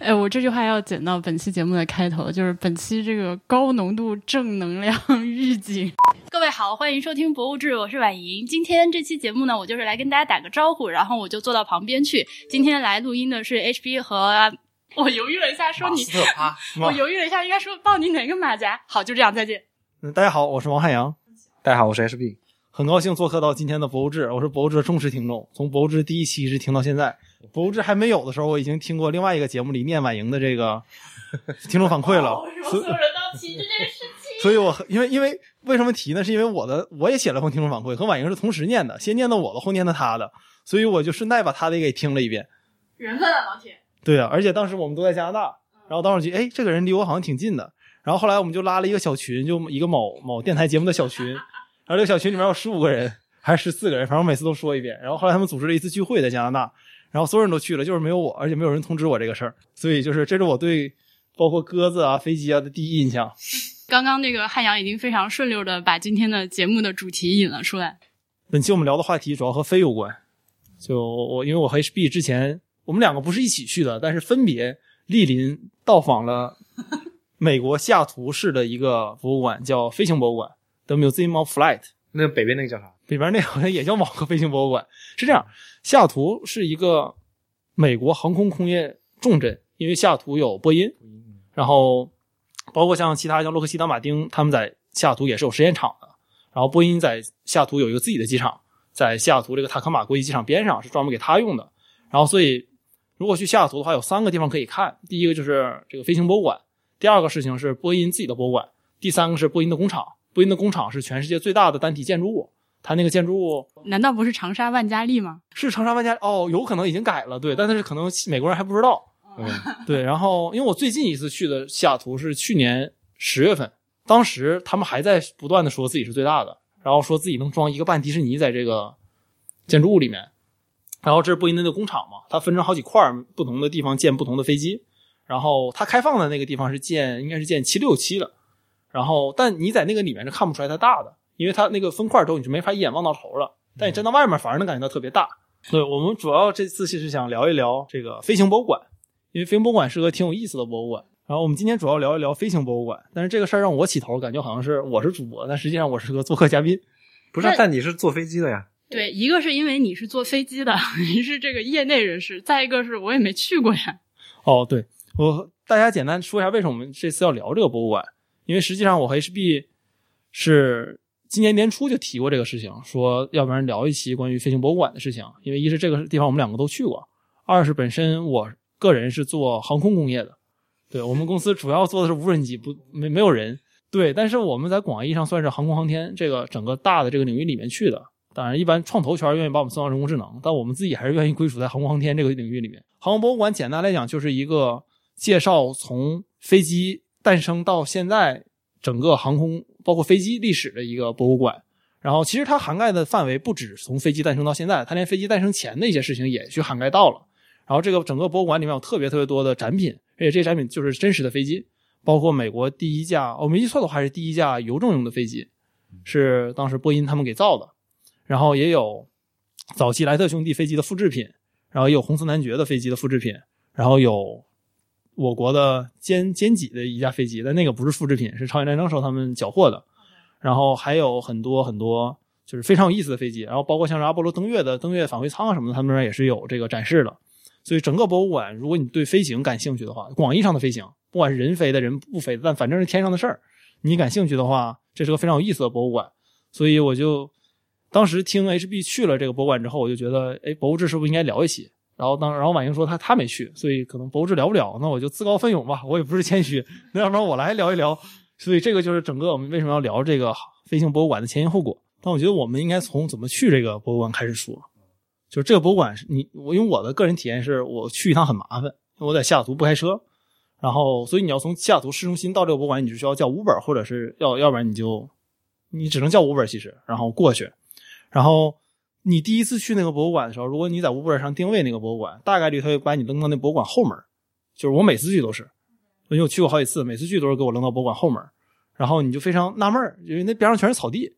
哎，我这句话要剪到本期节目的开头，就是本期这个高浓度正能量 预警。各位好，欢迎收听《博物志》，我是婉莹。今天这期节目呢，我就是来跟大家打个招呼，然后我就坐到旁边去。今天来录音的是 HB 和我犹豫了一下，说你，我犹豫了一下，应该说报你哪个马甲？好，就这样，再见。嗯，大家好，我是王汉阳。大家好，我是 HB，很高兴做客到今天的《博物志》，我是《博物志》的忠实听众，从《博物志》第一期一直听到现在。《博物志》还没有的时候，我已经听过另外一个节目里念婉莹的这个 听众反馈了。所有人都提这件事情，所以我因为因为为什么提呢？是因为我的我也写了封听众反馈，和婉莹是同时念的，先念的我的，后念的他的，所以我就顺带把他的也给听了一遍。缘分啊，老铁。对啊，而且当时我们都在加拿大，然后当时就哎，这个人离我好像挺近的。然后后来我们就拉了一个小群，就一个某某电台节目的小群，然后这个小群里面有十五个人还是十四个人，反正我每次都说一遍。然后后来他们组织了一次聚会在加拿大。然后所有人都去了，就是没有我，而且没有人通知我这个事儿，所以就是这是我对包括鸽子啊、飞机啊的第一印象。刚刚那个汉阳已经非常顺溜的把今天的节目的主题引了出来。本期我们聊的话题主要和飞有关，就我因为我和 HB 之前我们两个不是一起去的，但是分别莅临到访了 美国西雅图市的一个博物馆，叫飞行博物馆 The Museum of Flight。那北边那个叫啥？北边那好像也叫某个飞行博物馆。是这样，西雅图是一个美国航空工业重镇，因为西雅图有波音，然后包括像其他像洛克希德马丁，他们在西雅图也是有实验场的。然后波音在西雅图有一个自己的机场，在西雅图这个塔科马国际机场边上是专门给他用的。然后所以如果去西雅图的话，有三个地方可以看。第一个就是这个飞行博物馆，第二个事情是波音自己的博物馆，第三个是波音的工厂。波音的工厂是全世界最大的单体建筑物，它那个建筑物难道不是长沙万家丽吗？是长沙万家哦，有可能已经改了，对，但是可能美国人还不知道。对，然后因为我最近一次去的西雅图是去年十月份，当时他们还在不断的说自己是最大的，然后说自己能装一个半迪士尼在这个建筑物里面，然后这是波音的那个工厂嘛，它分成好几块不同的地方建不同的飞机，然后它开放的那个地方是建应该是建七六七的。然后，但你在那个里面是看不出来它大的，因为它那个分块之后，你就没法一眼望到头了。但你站到外面，反而能感觉到特别大。对我们主要这次其实想聊一聊这个飞行博物馆，因为飞行博物馆是个挺有意思的博物馆。然后我们今天主要聊一聊飞行博物馆，但是这个事儿让我起头，感觉好像是我是主播，但实际上我是个做客嘉宾。不是，但你是坐飞机的呀？对，一个是因为你是坐飞机的，你是这个业内人士；再一个是我也没去过呀。哦，对我大家简单说一下为什么我们这次要聊这个博物馆。因为实际上我和 HB 是今年年初就提过这个事情，说要不然聊一期关于飞行博物馆的事情。因为一是这个地方我们两个都去过，二是本身我个人是做航空工业的，对我们公司主要做的是无人机，不没没有人。对，但是我们在广义上算是航空航天这个整个大的这个领域里面去的。当然，一般创投圈愿意把我们送到人工智能，但我们自己还是愿意归属在航空航天这个领域里面。航空博物馆简单来讲就是一个介绍从飞机。诞生到现在，整个航空包括飞机历史的一个博物馆。然后，其实它涵盖的范围不止从飞机诞生到现在，它连飞机诞生前的一些事情也去涵盖到了。然后，这个整个博物馆里面有特别特别多的展品，而且这些展品就是真实的飞机，包括美国第一架，我没记错的话是第一架邮政用的飞机，是当时波音他们给造的。然后也有早期莱特兄弟飞机的复制品，然后也有红色男爵的飞机的复制品，然后有。我国的歼歼几的一架飞机，但那个不是复制品，是朝鲜战争时候他们缴获的。然后还有很多很多就是非常有意思的飞机，然后包括像是阿波罗登月的登月返回舱啊什么的，他们那边也是有这个展示的。所以整个博物馆，如果你对飞行感兴趣的话，广义上的飞行，不管是人飞的人不飞的，但反正是天上的事儿，你感兴趣的话，这是个非常有意思的博物馆。所以我就当时听 HB 去了这个博物馆之后，我就觉得，哎，博物志是不是应该聊一期？然后当然后婉莹说她她没去，所以可能博物志聊不了，那我就自告奋勇吧，我也不是谦虚，那要不然我来聊一聊。所以这个就是整个我们为什么要聊这个飞行博物馆的前因后果。但我觉得我们应该从怎么去这个博物馆开始说。就是这个博物馆是你我因为我的个人体验是我去一趟很麻烦，我在西雅图不开车，然后所以你要从西雅图市中心到这个博物馆，你就需要叫 Uber 或者是要要不然你就你只能叫 Uber 其实，然后过去，然后。你第一次去那个博物馆的时候，如果你在 Uber 上定位那个博物馆，大概率他会把你扔到那博物馆后门。就是我每次去都是，因为我去过好几次，每次去都是给我扔到博物馆后门。然后你就非常纳闷儿因为那边上全是草地，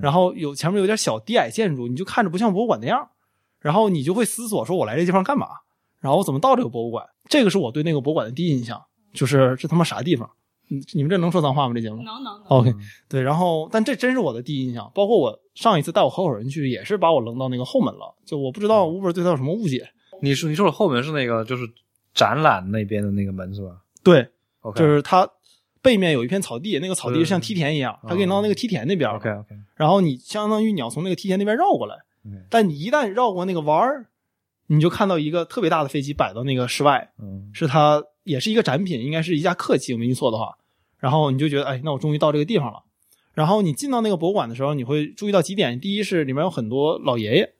然后有前面有点小低矮建筑，你就看着不像博物馆那样。然后你就会思索说：“我来这地方干嘛？”然后我怎么到这个博物馆？这个是我对那个博物馆的第一印象，就是这他妈啥地方？你你们这能说脏话吗？这节目能能能。？OK，对，然后但这真是我的第一印象，包括我上一次带我合伙人去，也是把我扔到那个后门了，就我不知道 Uber 对他有什么误解。你说你说的后门是那个就是展览那边的那个门是吧对，？OK，就是它背面有一片草地，那个草地像梯田一样，嗯它给你到那个梯田那边 OK OK，然后你相当于你要从那个梯田那边绕过来，嗯但你一旦绕过那个弯儿，你就看到一个特别大的飞机摆到那个室外，嗯是它也是一个展品，应该是一架客机，我没记错的话。然后你就觉得，哎，那我终于到这个地方了。然后你进到那个博物馆的时候，你会注意到几点：第一是里面有很多老爷爷，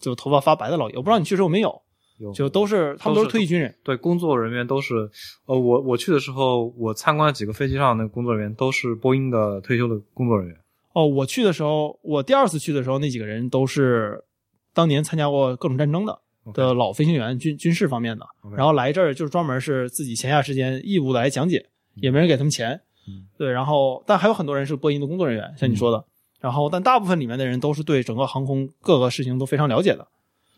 就头发发白的老爷，我不知道你去的时候有没有，有就都是他们都是退役军人。对工作人员都是，呃，我我去的时候，我参观了几个飞机上的工作人员都是波音的退休的工作人员。哦，我去的时候，我第二次去的时候，那几个人都是当年参加过各种战争的的老飞行员，军军事方面的。然后来这儿就是专门是自己闲暇时间义务的来讲解，也没人给他们钱。嗯对，然后但还有很多人是波音的工作人员，像你说的。然后但大部分里面的人都是对整个航空各个事情都非常了解的。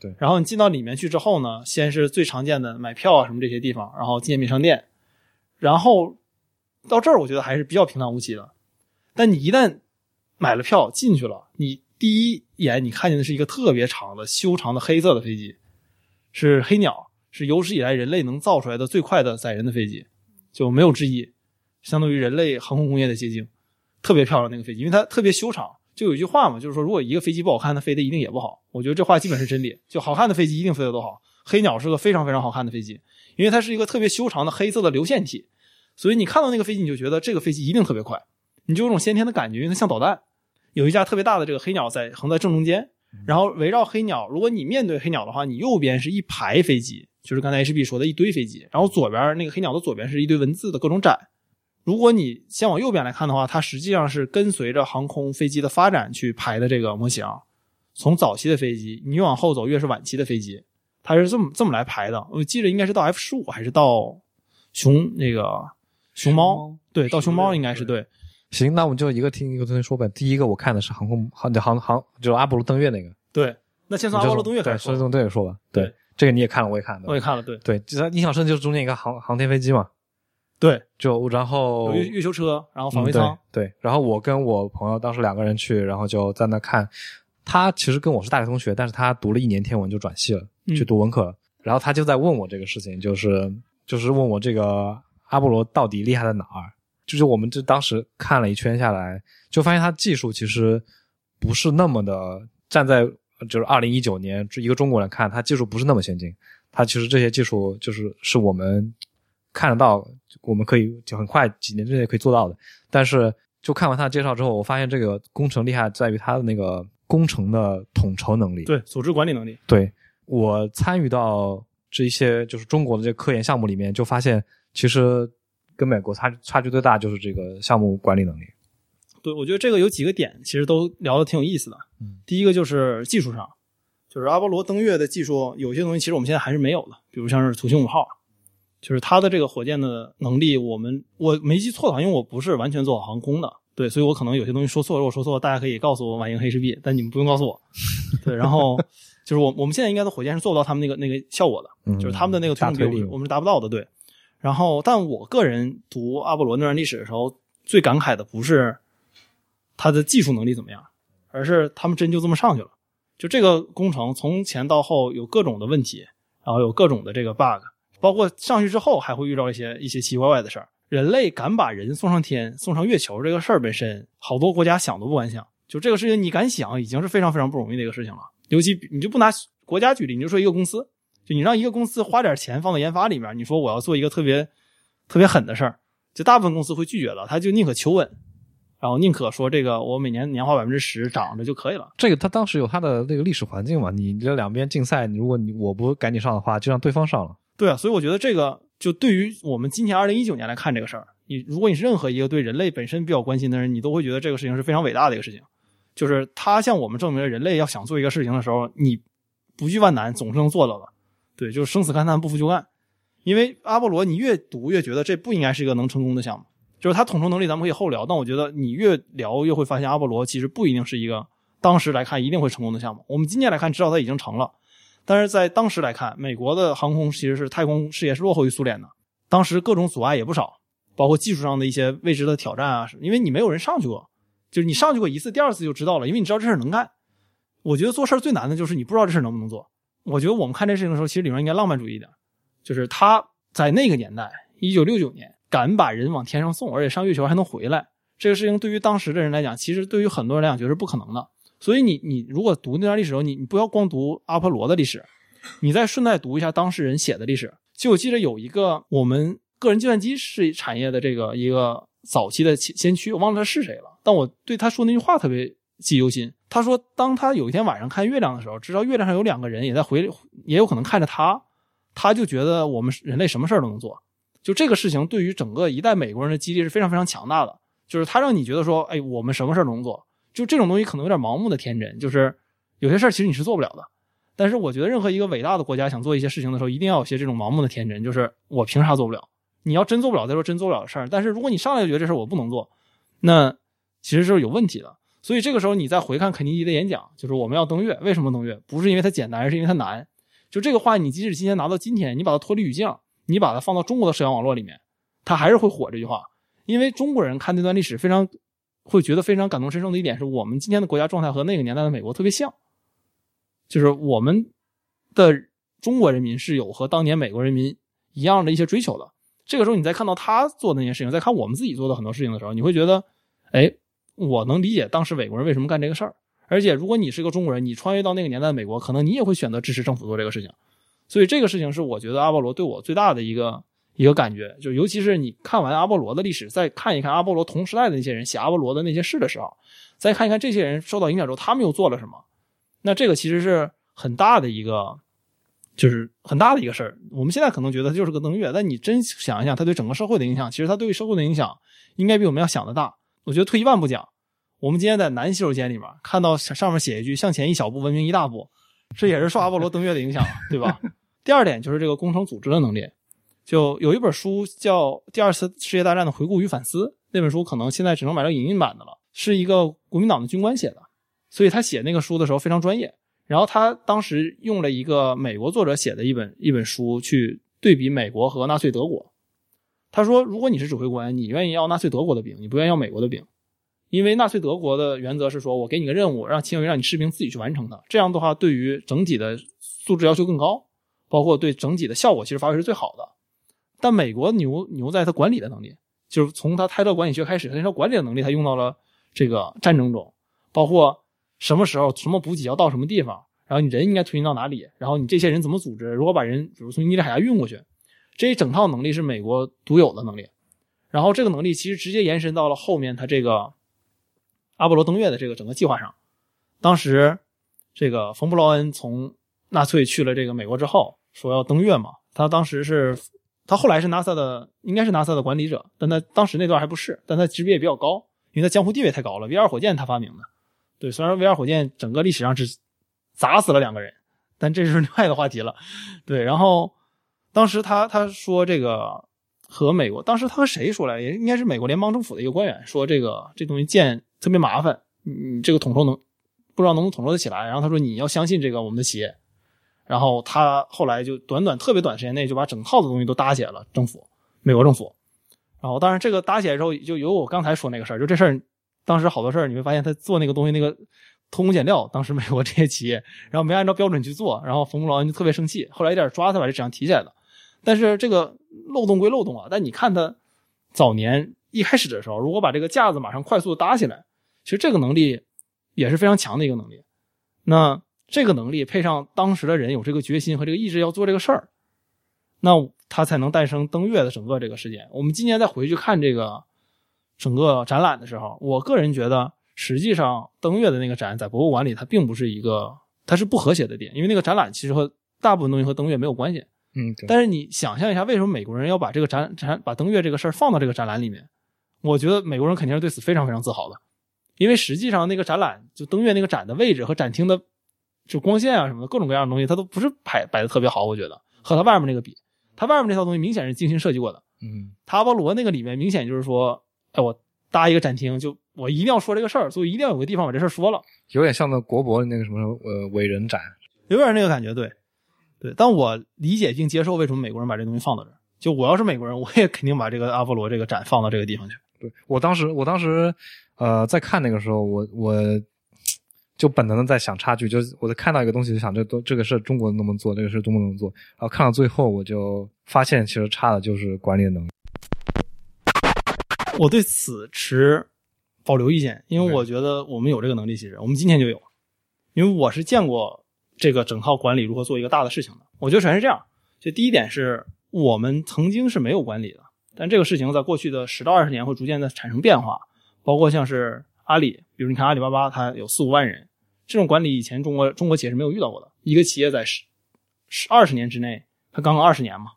对然后你进到里面去之后呢，先是最常见的买票啊什么这些地方，然后纪念品商店，然后到这儿我觉得还是比较平淡无奇的。但你一旦买了票进去了，你第一眼你看见的是一个特别长的修长的黑色的飞机，是黑鸟，是有史以来人类能造出来的最快的载人的飞机，就没有之一，相当于人类航空工业的结晶，特别漂亮那个飞机，因为它特别修长。就有一句话嘛，就是说如果一个飞机不好看，它飞的一定也不好。我觉得这话基本是真理，就好看的飞机一定飞得都好。黑鸟是个非常非常好看的飞机，因为它是一个特别修长的黑色的流线体，所以你看到那个飞机，你就觉得这个飞机一定特别快，你就有种先天的感觉，因为它像导弹。有一架特别大的这个黑鸟在横在正中间，然后围绕黑鸟，如果你面对黑鸟的话，你右边是一排飞机，就是刚才 HB 说的一堆飞机，然后左边那个黑鸟的左边是一堆文字的各种展。如果你先往右边来看的话，它实际上是跟随着航空飞机的发展去排的这个模型。从早期的飞机，你越往后走越是晚期的飞机，它是这么这么来排的。我记得应该是到 F 十五还是到熊那个熊猫？对，到熊猫应该是对。行，那我们就一个听一个同学说呗。第一个我看的是航空航航航，就是阿波罗登月那个。对，那先从阿波罗登月开，始说。说从登月说吧。对对，这个你也看了，我也看了。我也看了，对对，印象深就是中间一个航航天飞机嘛，对，就然后月月球车，然后返嗯回舱。对对，然后我跟我朋友当时两个人去，然后就在那看。他其实跟我是大学同学，但是他读了一年天文就转系了，嗯去读文科了。然后他就在问我这个事情，就是就是问我这个阿波罗到底厉害在哪儿？就是我们这当时看了一圈下来，就发现他技术其实不是那么的站在就是二零一九年一个中国人看，他技术不是那么先进。他其实这些技术就是是我们看得到，我们可以就很快几年之内可以做到的。但是就看完他的介绍之后，我发现这个工程厉害在于他的那个工程的统筹能力。对，组织管理能力。对我参与到这一些就是中国的这个科研项目里面，就发现其实跟美国差差距最大就是这个项目管理能力。对，我觉得这个有几个点其实都聊的挺有意思的。嗯，第一个就是技术上，就是阿波罗登月的技术，有些东西其实我们现在还是没有的，比如像是土星五号，就是它的这个火箭的能力，我们我没记错的话，因为我不是完全做航空的，对，所以我可能有些东西说错了，如果说错了，大家可以告诉我晚英黑石币，但你们不用告诉我。对，然后就是我我们现在应该的火箭是做不到他们那个那个效果的，嗯就是他们的那个推大推力动比我们是达不到的，对。然后，但我个人读阿波罗那段历史的时候，最感慨的不是他的技术能力怎么样，而是他们真就这么上去了。就这个工程从前到后有各种的问题，然后有各种的这个 bug，包括上去之后还会遇到一些一些奇奇怪怪的事儿。人类敢把人送上天、送上月球这个事儿本身，好多国家想都不敢想。就这个事情，你敢想，已经是非常非常不容易的一个事情了。尤其你就不拿国家举例，你就说一个公司，就你让一个公司花点钱放到研发里面，你说我要做一个特别特别狠的事儿，就大部分公司会拒绝了，他就宁可求稳，然后宁可说这个我每年年化百分之十涨着就可以了。这个他当时有他的那个历史环境嘛，你这两边竞赛，如果你我不赶紧上的话，就让对方上了。对啊，所以我觉得这个就对于我们今年二零一九年来看这个事儿，你如果你是任何一个对人类本身比较关心的人，你都会觉得这个事情是非常伟大的一个事情。就是他向我们证明了人类要想做一个事情的时候，你不惧万难总是能做到的。对，就是生死勘探不服就干。因为阿波罗，你越读越觉得这不应该是一个能成功的项目。就是它统筹能力咱们可以后聊，但我觉得你越聊越会发现阿波罗其实不一定是一个当时来看一定会成功的项目。我们今年来看知道它已经成了，但是在当时来看，美国的航空其实是太空事业是落后于苏联的，当时各种阻碍也不少，包括技术上的一些未知的挑战啊，因为你没有人上去过，就是你上去过一次，第二次就知道了，因为你知道这事能干。我觉得做事最难的就是你不知道这事能不能做。我觉得我们看这事情的时候，其实里面应该浪漫主义一点，就是他在那个年代，一九六九年敢把人往天上送，而且上月球还能回来，这个事情对于当时的人来讲，其实对于很多人来讲，觉得是不可能的。所以你你如果读那段历史的时候，你你不要光读阿波罗的历史，你再顺带读一下当事人写的历史。就我记得有一个我们个人计算机是产业的这个一个早期的先先驱，我忘了他是谁了，但我对他说那句话特别记忆犹新。他说，当他有一天晚上看月亮的时候，知道月亮上有两个人也在回，也有可能看着他，他就觉得我们人类什么事儿都能做。就这个事情对于整个一代美国人的激励是非常非常强大的，就是他让你觉得说，哎，我们什么事儿都能做。就这种东西可能有点盲目的天真，就是有些事儿其实你是做不了的。但是我觉得任何一个伟大的国家想做一些事情的时候，一定要有些这种盲目的天真，就是我凭啥做不了？你要真做不了，再说真做不了的事儿。但是如果你上来就觉得这事儿我不能做，那其实是有问题的。所以这个时候你再回看肯尼迪的演讲，就是我们要登月，为什么登月？不是因为它简单，而是因为它难。就这个话，你即使今天拿到今天，你把它脱离语境，你把它放到中国的社交网络里面，它还是会火这句话。因为中国人看这段历史非常。会觉得非常感同身受的一点是我们今天的国家状态和那个年代的美国特别像，就是我们的中国人民是有和当年美国人民一样的一些追求的。这个时候，你再看到他做的那些事情，再看我们自己做的很多事情的时候，你会觉得，哎，我能理解当时美国人为什么干这个事儿。而且，如果你是个中国人，你穿越到那个年代的美国，可能你也会选择支持政府做这个事情。所以，这个事情是我觉得阿波罗对我最大的一个。一个感觉，就尤其是你看完阿波罗的历史，再看一看阿波罗同时代的那些人写阿波罗的那些事的时候，再看一看这些人受到影响之后，他们又做了什么？那这个其实是很大的一个，就是很大的一个事儿。我们现在可能觉得就是个登月，但你真想一想，他对整个社会的影响，其实他对于社会的影响应该比我们要想的大。我觉得退一万步讲，我们今天在男洗手间里面看到上面写一句“向前一小步，文明一大步”，这也是受阿波罗登月的影响，对吧？第二点就是这个工程组织的能力。就有一本书叫《第二次世界大战的回顾与反思》，那本书可能现在只能买到影印版的了，是一个国民党的军官写的，所以他写那个书的时候非常专业。然后他当时用了一个美国作者写的一本一本书去对比美国和纳粹德国。他说，如果你是指挥官，你愿意要纳粹德国的兵，你不愿意要美国的兵，因为纳粹德国的原则是说我给你个任务，让秦伟让你士兵自己去完成它，这样的话对于整体的素质要求更高，包括对整体的效果其实发挥是最好的。但美国牛牛在他管理的能力，就是从他泰勒管理学开始，他说管理的能力他用到了这个战争中，包括什么时候什么补给要到什么地方，然后你人应该推进到哪里，然后你这些人怎么组织，如果把人比如从尼日海峡运过去，这一整套能力是美国独有的能力。然后这个能力其实直接延伸到了后面他这个阿波罗登月的这个整个计划上。当时这个冯布劳恩从纳粹去了这个美国之后，说要登月嘛，他当时是。他后来是 NASA 的，应该是 NASA 的管理者，但他当时那段还不是，但他级别也比较高，因为他江湖地位太高了。V 二火箭他发明的，对，虽然 V 二火箭整个历史上只砸死了两个人，但这是另外的话题了。对，然后当时他他说这个和美国，当时他和谁说来，也应该是美国联邦政府的一个官员说这个这东西建特别麻烦，你这个统筹能不知道能不能统筹得起来。然后他说你要相信这个我们的企业。然后他后来就短短特别短时间内就把整套的东西都搭起来了，政府，美国政府。然后当然这个搭起来之后，就有我刚才说那个事儿，就这事儿，当时好多事儿你会发现他做那个东西那个偷工减料，当时美国这些企业，然后没按照标准去做，然后冯布劳恩就特别生气，后来一点抓他把这质量提起来了。但是这个漏洞归漏洞啊，但你看他早年一开始的时候，如果把这个架子马上快速搭起来，其实这个能力也是非常强的一个能力。那。这个能力配上当时的人有这个决心和这个意志要做这个事儿，那他才能诞生登月的整个这个事件。我们今年再回去看这个整个展览的时候，我个人觉得，实际上登月的那个展在博物馆里，它并不是一个，它是不和谐的点，因为那个展览其实和大部分东西和登月没有关系。嗯，但是你想象一下，为什么美国人要把这个展展把登月这个事儿放到这个展览里面？我觉得美国人肯定是对此非常非常自豪的，因为实际上那个展览就登月那个展的位置和展厅的。就光线啊什么的各种各样的东西，它都不是摆摆的特别好，我觉得和它外面那个比，它外面那套东西明显是精心设计过的。嗯，塔阿波罗那个里面明显就是说，哎，我搭一个展厅，就我一定要说这个事儿，所以一定要有个地方把这事儿说了。有点像那国博那个什么呃伟人展，有点那个感觉。对，对，但我理解并接受为什么美国人把这东西放到这儿。就我要是美国人，我也肯定把这个阿波罗这个展放到这个地方去。对我当时，我当时，呃，在看那个时候，我我就本能的在想差距，就是我在看到一个东西，就想这都这个事中国能不能做，这个事中国能不能做，然后看到最后，我就发现其实差的就是管理的能力。我对此持保留意见，因为我觉得我们有这个能力，其实我们今天就有，因为我是见过这个整套管理如何做一个大的事情的。我觉得首先是这样，就第一点是我们曾经是没有管理的，但这个事情在过去的十到二十年会逐渐的产生变化，包括像是阿里，比如你看阿里巴巴，它有四五万人，这种管理以前中国中国企业是没有遇到过的。一个企业在十十二十年之内，它刚刚二十年嘛，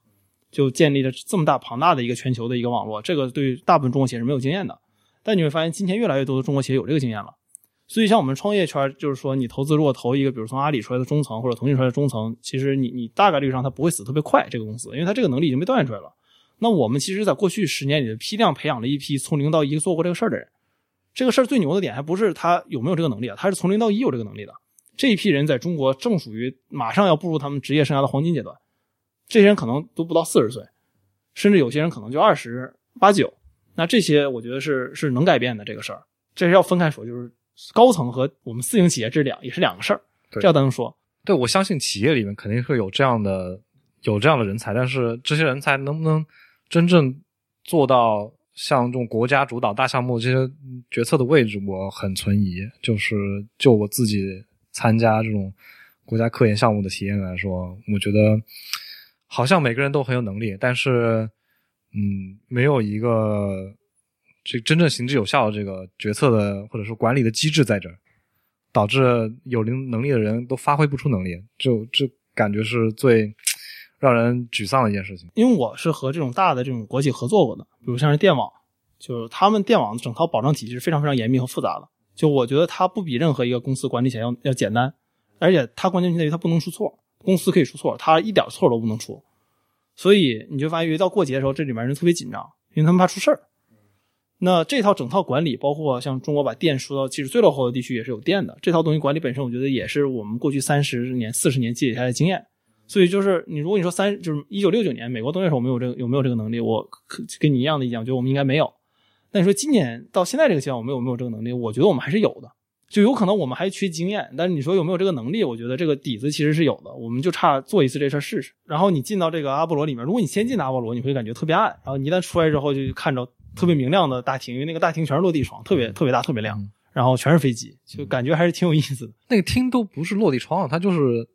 就建立了这么大庞大的一个全球的一个网络，这个对大部分中国企业是没有经验的。但你会发现，今天越来越多的中国企业有这个经验了。所以，像我们创业圈，就是说，你投资如果投一个，比如从阿里出来的中层或者腾讯出来的中层，其实你你大概率上它不会死特别快，这个公司，因为它这个能力已经被锻炼出来了。那我们其实，在过去十年里批量培养了一批从零到一做过这个事儿的人。这个事儿最牛的点还不是他有没有这个能力啊，他是从零到一有这个能力的。这一批人在中国正属于马上要步入他们职业生涯的黄金阶段，这些人可能都不到四十岁，甚至有些人可能就二十八九。那这些我觉得是是能改变的这个事儿，这是要分开说，就是高层和我们私营企业这两也是两个事儿，对这要单独说。对，我相信企业里面肯定会有这样的有这样的人才，但是这些人才能不能真正做到像这种国家主导大项目这些决策的位置，我很存疑。就是就我自己参加这种国家科研项目的体验来说，我觉得好像每个人都很有能力，但是嗯，没有一个这真正行之有效的这个决策的或者说管理的机制在这儿。导致有能能力的人都发挥不出能力，就这感觉是最让人沮丧的一件事情。因为我是和这种大的这种国企合作过的，比如像是电网，就是他们电网整套保障体系是非常非常严密和复杂的。就我觉得它不比任何一个公司管理起来要要简单，而且它关键在于它不能出错。公司可以出错，它一点错都不能出。所以你就发现，一到过节的时候，这里面人特别紧张，因为他们怕出事儿。那这套整套管理，包括像中国把电输到其实最落后的地区也是有电的，这套东西管理本身，我觉得也是我们过去三十年、四十年积累下来的经验。所以就是你，如果你说三就是一九六九年美国东业时候我们有这个有没有这个能力，我跟你一样的意见，我觉得我们应该没有。但你说今年到现在这个阶段，我们有没有这个能力？我觉得我们还是有的，就有可能我们还缺经验。但是你说有没有这个能力？我觉得这个底子其实是有的，我们就差做一次这事儿试试。然后你进到这个阿波罗里面，如果你先进阿波罗，你会感觉特别暗，然后你一旦出来之后，就看着特别明亮的大厅，因为那个大厅全是落地窗，特别特别大，特别亮，然后全是飞机，就感觉还是挺有意思的。那个厅都不是落地窗，它就是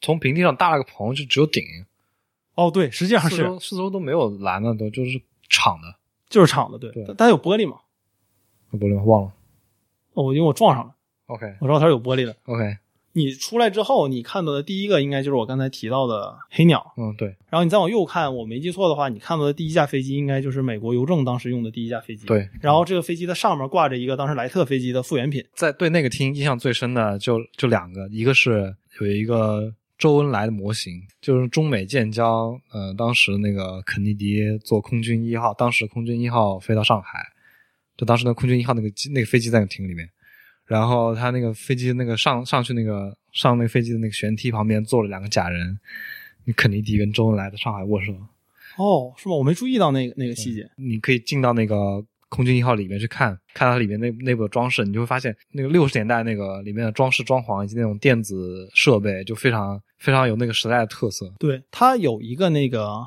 从平地上搭了个棚，就只有顶，哦，对，实际上是四周四周都没有栏的，都就是敞的。就是敞的，对，对但它有玻璃吗？有？玻璃吗？忘了。哦，因为我撞上了，OK 我知道它是有玻璃的。OK，你出来之后，你看到的第一个应该就是我刚才提到的黑鸟，嗯，对然后你再往右看，我没记错的话，你看到的第一架飞机应该就是美国邮政当时用的第一架飞机。，对，然后这个飞机的上面挂着一个当时莱特飞机的复原品。在对那个厅印象最深的就就两个，一个是有一个周恩来的模型，就是中美建交，呃，当时那个肯尼迪坐空军一号，当时空军一号飞到上海，就当时那空军一号那个机那个飞机在那个厅里面，然后他那个飞机那个上上去那个上那个飞机的那个舷梯旁边坐了两个假人，肯尼迪跟周恩来的上海握手，哦，是吗？我没注意到那个那个细节。你可以进到那个空军一号里面去看，看它里面内内部的装饰，你就会发现那个六十年代那个里面的装饰装潢以及那种电子设备，就非常非常有那个时代的特色。对，它有一个那个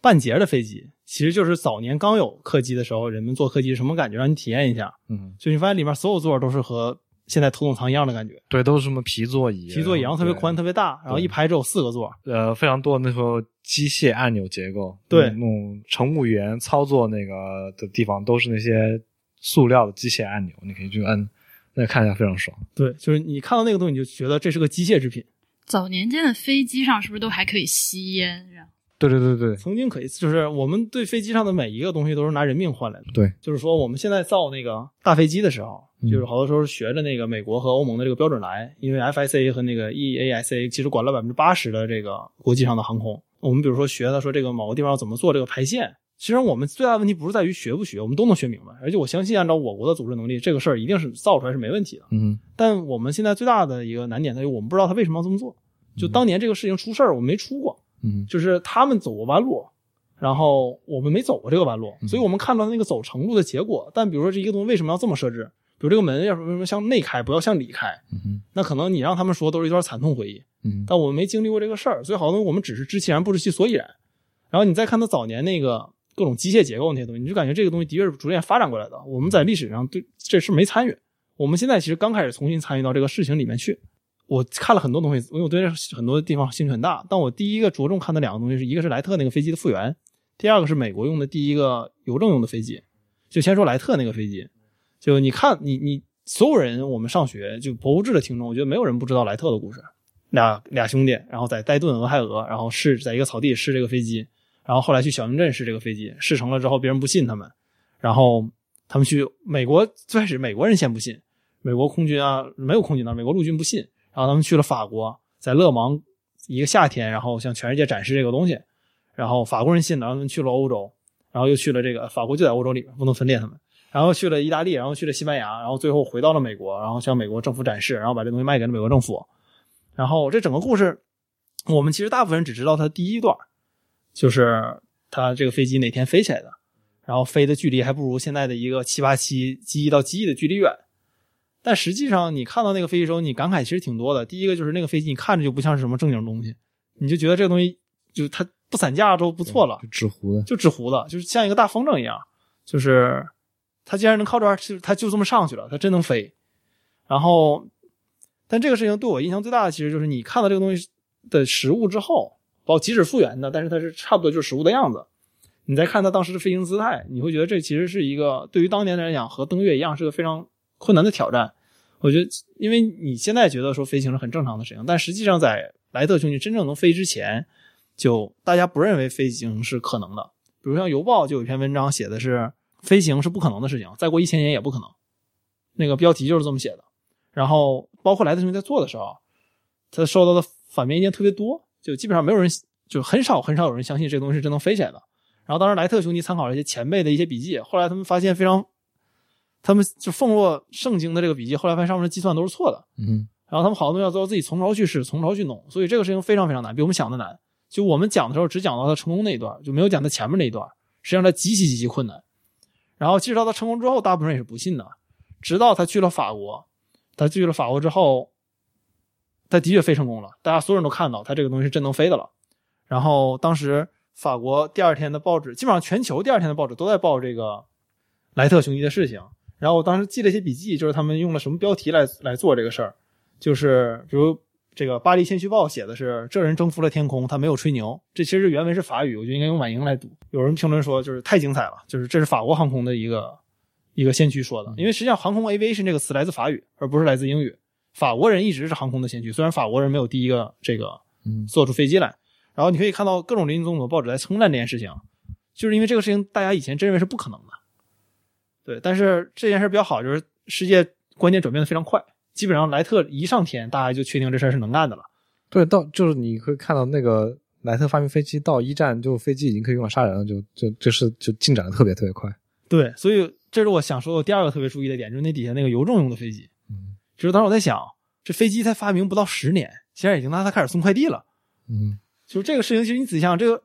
半截的飞机，其实就是早年刚有客机的时候，人们坐客机是什么感觉，让你体验一下。嗯，就你发现里面所有座都是和现在头等舱一样的感觉，对，都是什么皮座椅，皮座椅，然后特别宽、特别大，然后一排只有四个座。呃，非常多的那时候机械按钮结构，对那种乘务员操作那个的地方都是那些塑料的机械按钮，你可以去按，那看起来非常爽。对，就是你看到那个东西，你就觉得这是个机械制品。早年间的飞机上是不是都还可以吸烟？然后对对对对曾经可以，就是我们对飞机上的每一个东西都是拿人命换来的。对，就是说我们现在造那个大飞机的时候，嗯就是好多时候学着那个美国和欧盟的这个标准来，因为 FSA 和那个 EASA 其实管了百分之八十的这个国际上的航空。我们比如说学他说这个某个地方要怎么做这个排线，其实我们最大的问题不是在于学不学，我们都能学明白。而且我相信按照我国的组织能力，这个事儿一定是造出来是没问题的。嗯但我们现在最大的一个难点在于我们不知道他为什么要这么做。就当年这个事情出事儿，我们没出过，嗯就是他们走过弯路，然后我们没走过这个弯路，所以我们看到那个走程路的结果。但比如说这一个东西为什么要这么设置？比如这个门要是为什么向内开，不要向里开？嗯那可能你让他们说都是一段惨痛回忆，嗯但我们没经历过这个事儿，所以好多东西我们只是知其然不知其所以然。然后你再看他早年那个各种机械结构那些东西，你就感觉这个东西的确是逐渐发展过来的。我们在历史上对这事没参与，我们现在其实刚开始重新参与到这个事情里面去。我看了很多东西，因为我对这很多地方兴趣很大。但我第一个着重看的两个东西是一个是莱特那个飞机的复原，第二个是美国用的第一个邮政用的飞机。就先说莱特那个飞机，就你看你你所有人，我们上学就博物志的听众，我觉得没有人不知道莱特的故事。俩俩兄弟，然后在戴顿、俄亥俄，然后试在一个草地试这个飞机，然后后来去小营镇试这个飞机，试成了之后别人不信他们，然后他们去美国，最开始美国人先不信，美国空军啊没有空军的，美国陆军不信，然后他们去了法国，在勒芒一个夏天，然后向全世界展示这个东西，然后法国人信了，然后他们去了欧洲，然后又去了这个法国就在欧洲里面，不能分裂他们。然后去了意大利，然后去了西班牙，然后最后回到了美国，然后向美国政府展示，然后把这东西卖给了美国政府。然后这整个故事，我们其实大部分人只知道它第一段，就是它这个飞机哪天飞起来的，然后飞的距离还不如现在的一个七八七机翼到机翼的距离远。但实际上，你看到那个飞机时候，你感慨其实挺多的。第一个就是那个飞机，你看着就不像是什么正经东西，你就觉得这个东西就它不散架都不错了就，纸糊的，就纸糊的，就是像一个大风筝一样，就是它既然能靠这儿，就它就这么上去了，它真能飞。然后，但这个事情对我印象最大的，其实就是你看到这个东西的实物之后，包括即使复原的，但是它是差不多就是实物的样子。你再看它当时的飞行姿态，你会觉得这其实是一个对于当年来讲和登月一样是个非常困难的挑战。我觉得，因为你现在觉得说飞行是很正常的事情，但实际上在莱特兄弟真正能飞之前，就大家不认为飞行是可能的。比如像《邮报》就有一篇文章写的是飞行是不可能的事情，再过一千年也不可能。那个标题就是这么写的。然后包括莱特兄弟在做的时候，他受到的反面意见特别多，就基本上没有人，就很少很少有人相信这个东西是真能飞起来的。然后当时莱特兄弟参考了一些前辈的一些笔记，后来他们发现非常，他们就奉若圣经的这个笔记，后来发现上面的计算都是错的。嗯然后他们好多东西要都要自己从头去试，从头去弄，所以这个事情非常非常难，比我们想的难。就我们讲的时候，只讲到他成功那一段，就没有讲他前面那一段，实际上他极其极其困难。然后即使到他成功之后，大部分人也是不信的，直到他去了法国，他去了法国之后，他的确飞成功了，大家所有人都看到他这个东西是真能飞的了。然后当时法国第二天的报纸，基本上全球第二天的报纸都在报这个莱特兄弟的事情。然后我当时记了一些笔记，就是他们用了什么标题来来做这个事儿，就是比如这个《巴黎先驱报》写的是“这人征服了天空，他没有吹牛”，这其实原文是法语，我觉得应该用婉莹来读。有人评论说，就是太精彩了，就是这是法国航空的一个一个先驱说的，因为实际上航空 aviation 这个词来自法语，而不是来自英语。法国人一直是航空的先驱，虽然法国人没有第一个这个嗯做出飞机来。然后你可以看到各种林林总总的报纸在称赞这件事情，就是因为这个事情大家以前真认为是不可能的。对，但是这件事比较好，就是世界观念转变的非常快，基本上莱特一上天，大家就确定这事儿是能干的了。对，到就是你会看到那个莱特发明飞机到一战，就飞机已经可以用来杀人了，就就就是就进展的特别特别快。对，所以这是我想说的第二个特别注意的点，就是那底下那个邮政用的飞机。嗯就是当时我在想，这飞机才发明不到十年，现在已经拿它开始送快递了。嗯就是这个事情，其实你仔细想想，这个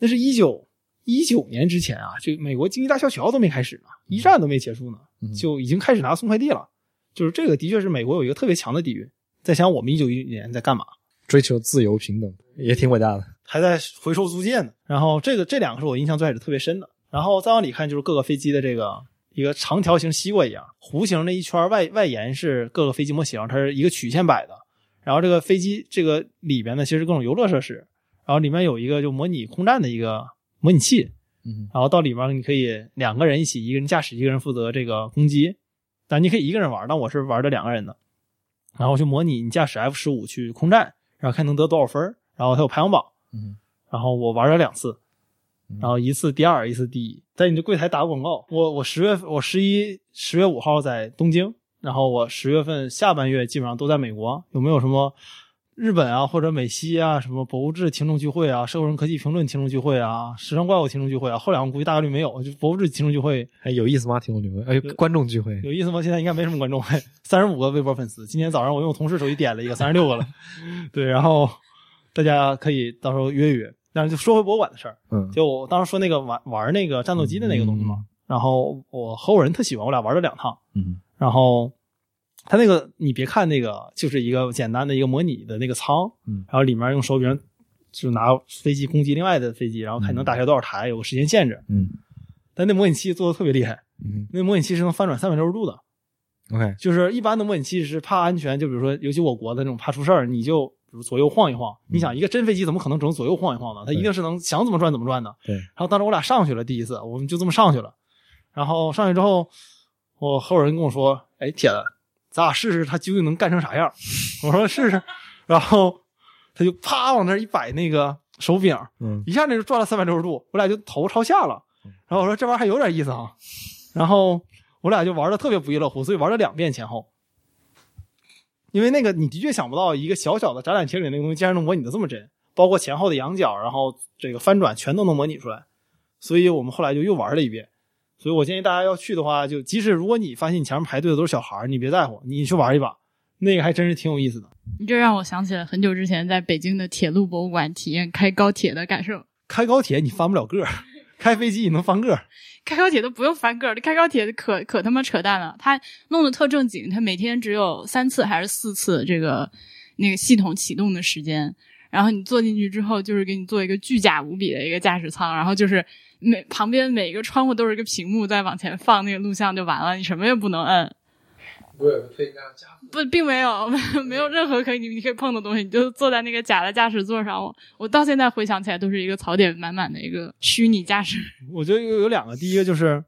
那是一九一九年之前啊，就美国经济大萧条都没开始呢，一战都没结束呢，嗯就已经开始拿送快递了。就是这个的确是美国有一个特别强的底蕴。在想我们一九一九年在干嘛，追求自由平等也挺伟大的。还在回收租界呢。然后这个这两个是我印象最开始特别深的。然后再往里看，就是各个飞机的这个一个长条形西瓜一样，弧形的一圈外外沿是各个飞机模型，它是一个曲线摆的。然后这个飞机这个里边呢，其实各种游乐设施，然后里面有一个就模拟空战的一个模拟器，嗯然后到里面你可以两个人一起，一个人驾驶，一个人负责这个攻击。但你可以一个人玩，但我是玩的两个人的。然后去模拟你驾驶 F 十五去空战，然后看能得多少分儿然后它有排行榜。嗯然后我玩了两次嗯，然后一次第二，一次第一，在你的柜台打广告。我我十月我十一十月五号在东京，然后我十月份下半月基本上都在美国。有没有什么日本啊或者美西啊，什么博物志听众聚会啊，社会人科技评论听众聚会啊，时尚怪物听众聚会啊，后两个估计大概率没有，就博物志听众聚会哎有意思吗？听众聚会，哎，观众聚会，有意思吗？现在应该没什么观众，三十五个微博粉丝。今天早上我用我同事手机点了一个，三十六个了。对，然后大家可以到时候约一约。但是就说回博物馆的事儿，嗯，就我当时说那个玩玩那个战斗机的那个东西嘛，然后我合伙人特喜欢，我俩玩了两趟，嗯然后他那个你别看那个就是一个简单的一个模拟的那个舱，嗯然后里面用手柄就拿飞机攻击另外的飞机，然后看能打下多少台，有个时间限制。嗯但那模拟器做的特别厉害，嗯那模拟器是能翻转三百六十度的。，OK，就是一般的模拟器是怕安全，就比如说，尤其我国的那种怕出事儿，你就比如左右晃一晃。你想，一个真飞机怎么可能只能左右晃一晃呢？它一定是能想怎么转怎么转的。对然后当时我俩上去了，第一次我们就这么上去了。然后上去之后，我合伙人跟我说：“哎，铁子，咱俩试试它究竟能干成啥样？”我说：“试试。”然后他就啪往那儿一摆那个手柄，嗯一下那就转了三百六十度，我俩就头朝下了。然后我说这玩意儿还有点意思啊，然后我俩就玩的特别不亦乐乎，所以玩了两遍前后。因为那个你的确想不到一个小小的展览厅里那个东西竟然能模拟的这么真，包括前后的仰角，然后这个翻转全都能模拟出来，所以我们后来就又玩了一遍。所以我建议大家要去的话，就即使如果你发现你前面排队的都是小孩儿，你别在乎，你去玩一把，那个还真是挺有意思的。你这让我想起了很久之前在北京的铁路博物馆体验开高铁的感受。开高铁你翻不了个儿，开飞机你能翻个儿。开高铁都不用翻个儿，开高铁可可他妈扯淡了。他弄得特正经，他每天只有三次还是四次这个那个系统启动的时间。然后你坐进去之后，就是给你做一个巨假无比的一个驾驶舱，然后就是每旁边每一个窗户都是一个屏幕在往前放那个录像就完了，你什么也不能摁。不是推荐加不，并没有，没有任何可以你你可以碰的东西，你就坐在那个假的驾驶座上。我我到现在回想起来，都是一个槽点满满的一个虚拟驾驶。我觉得有有两个，第一个就是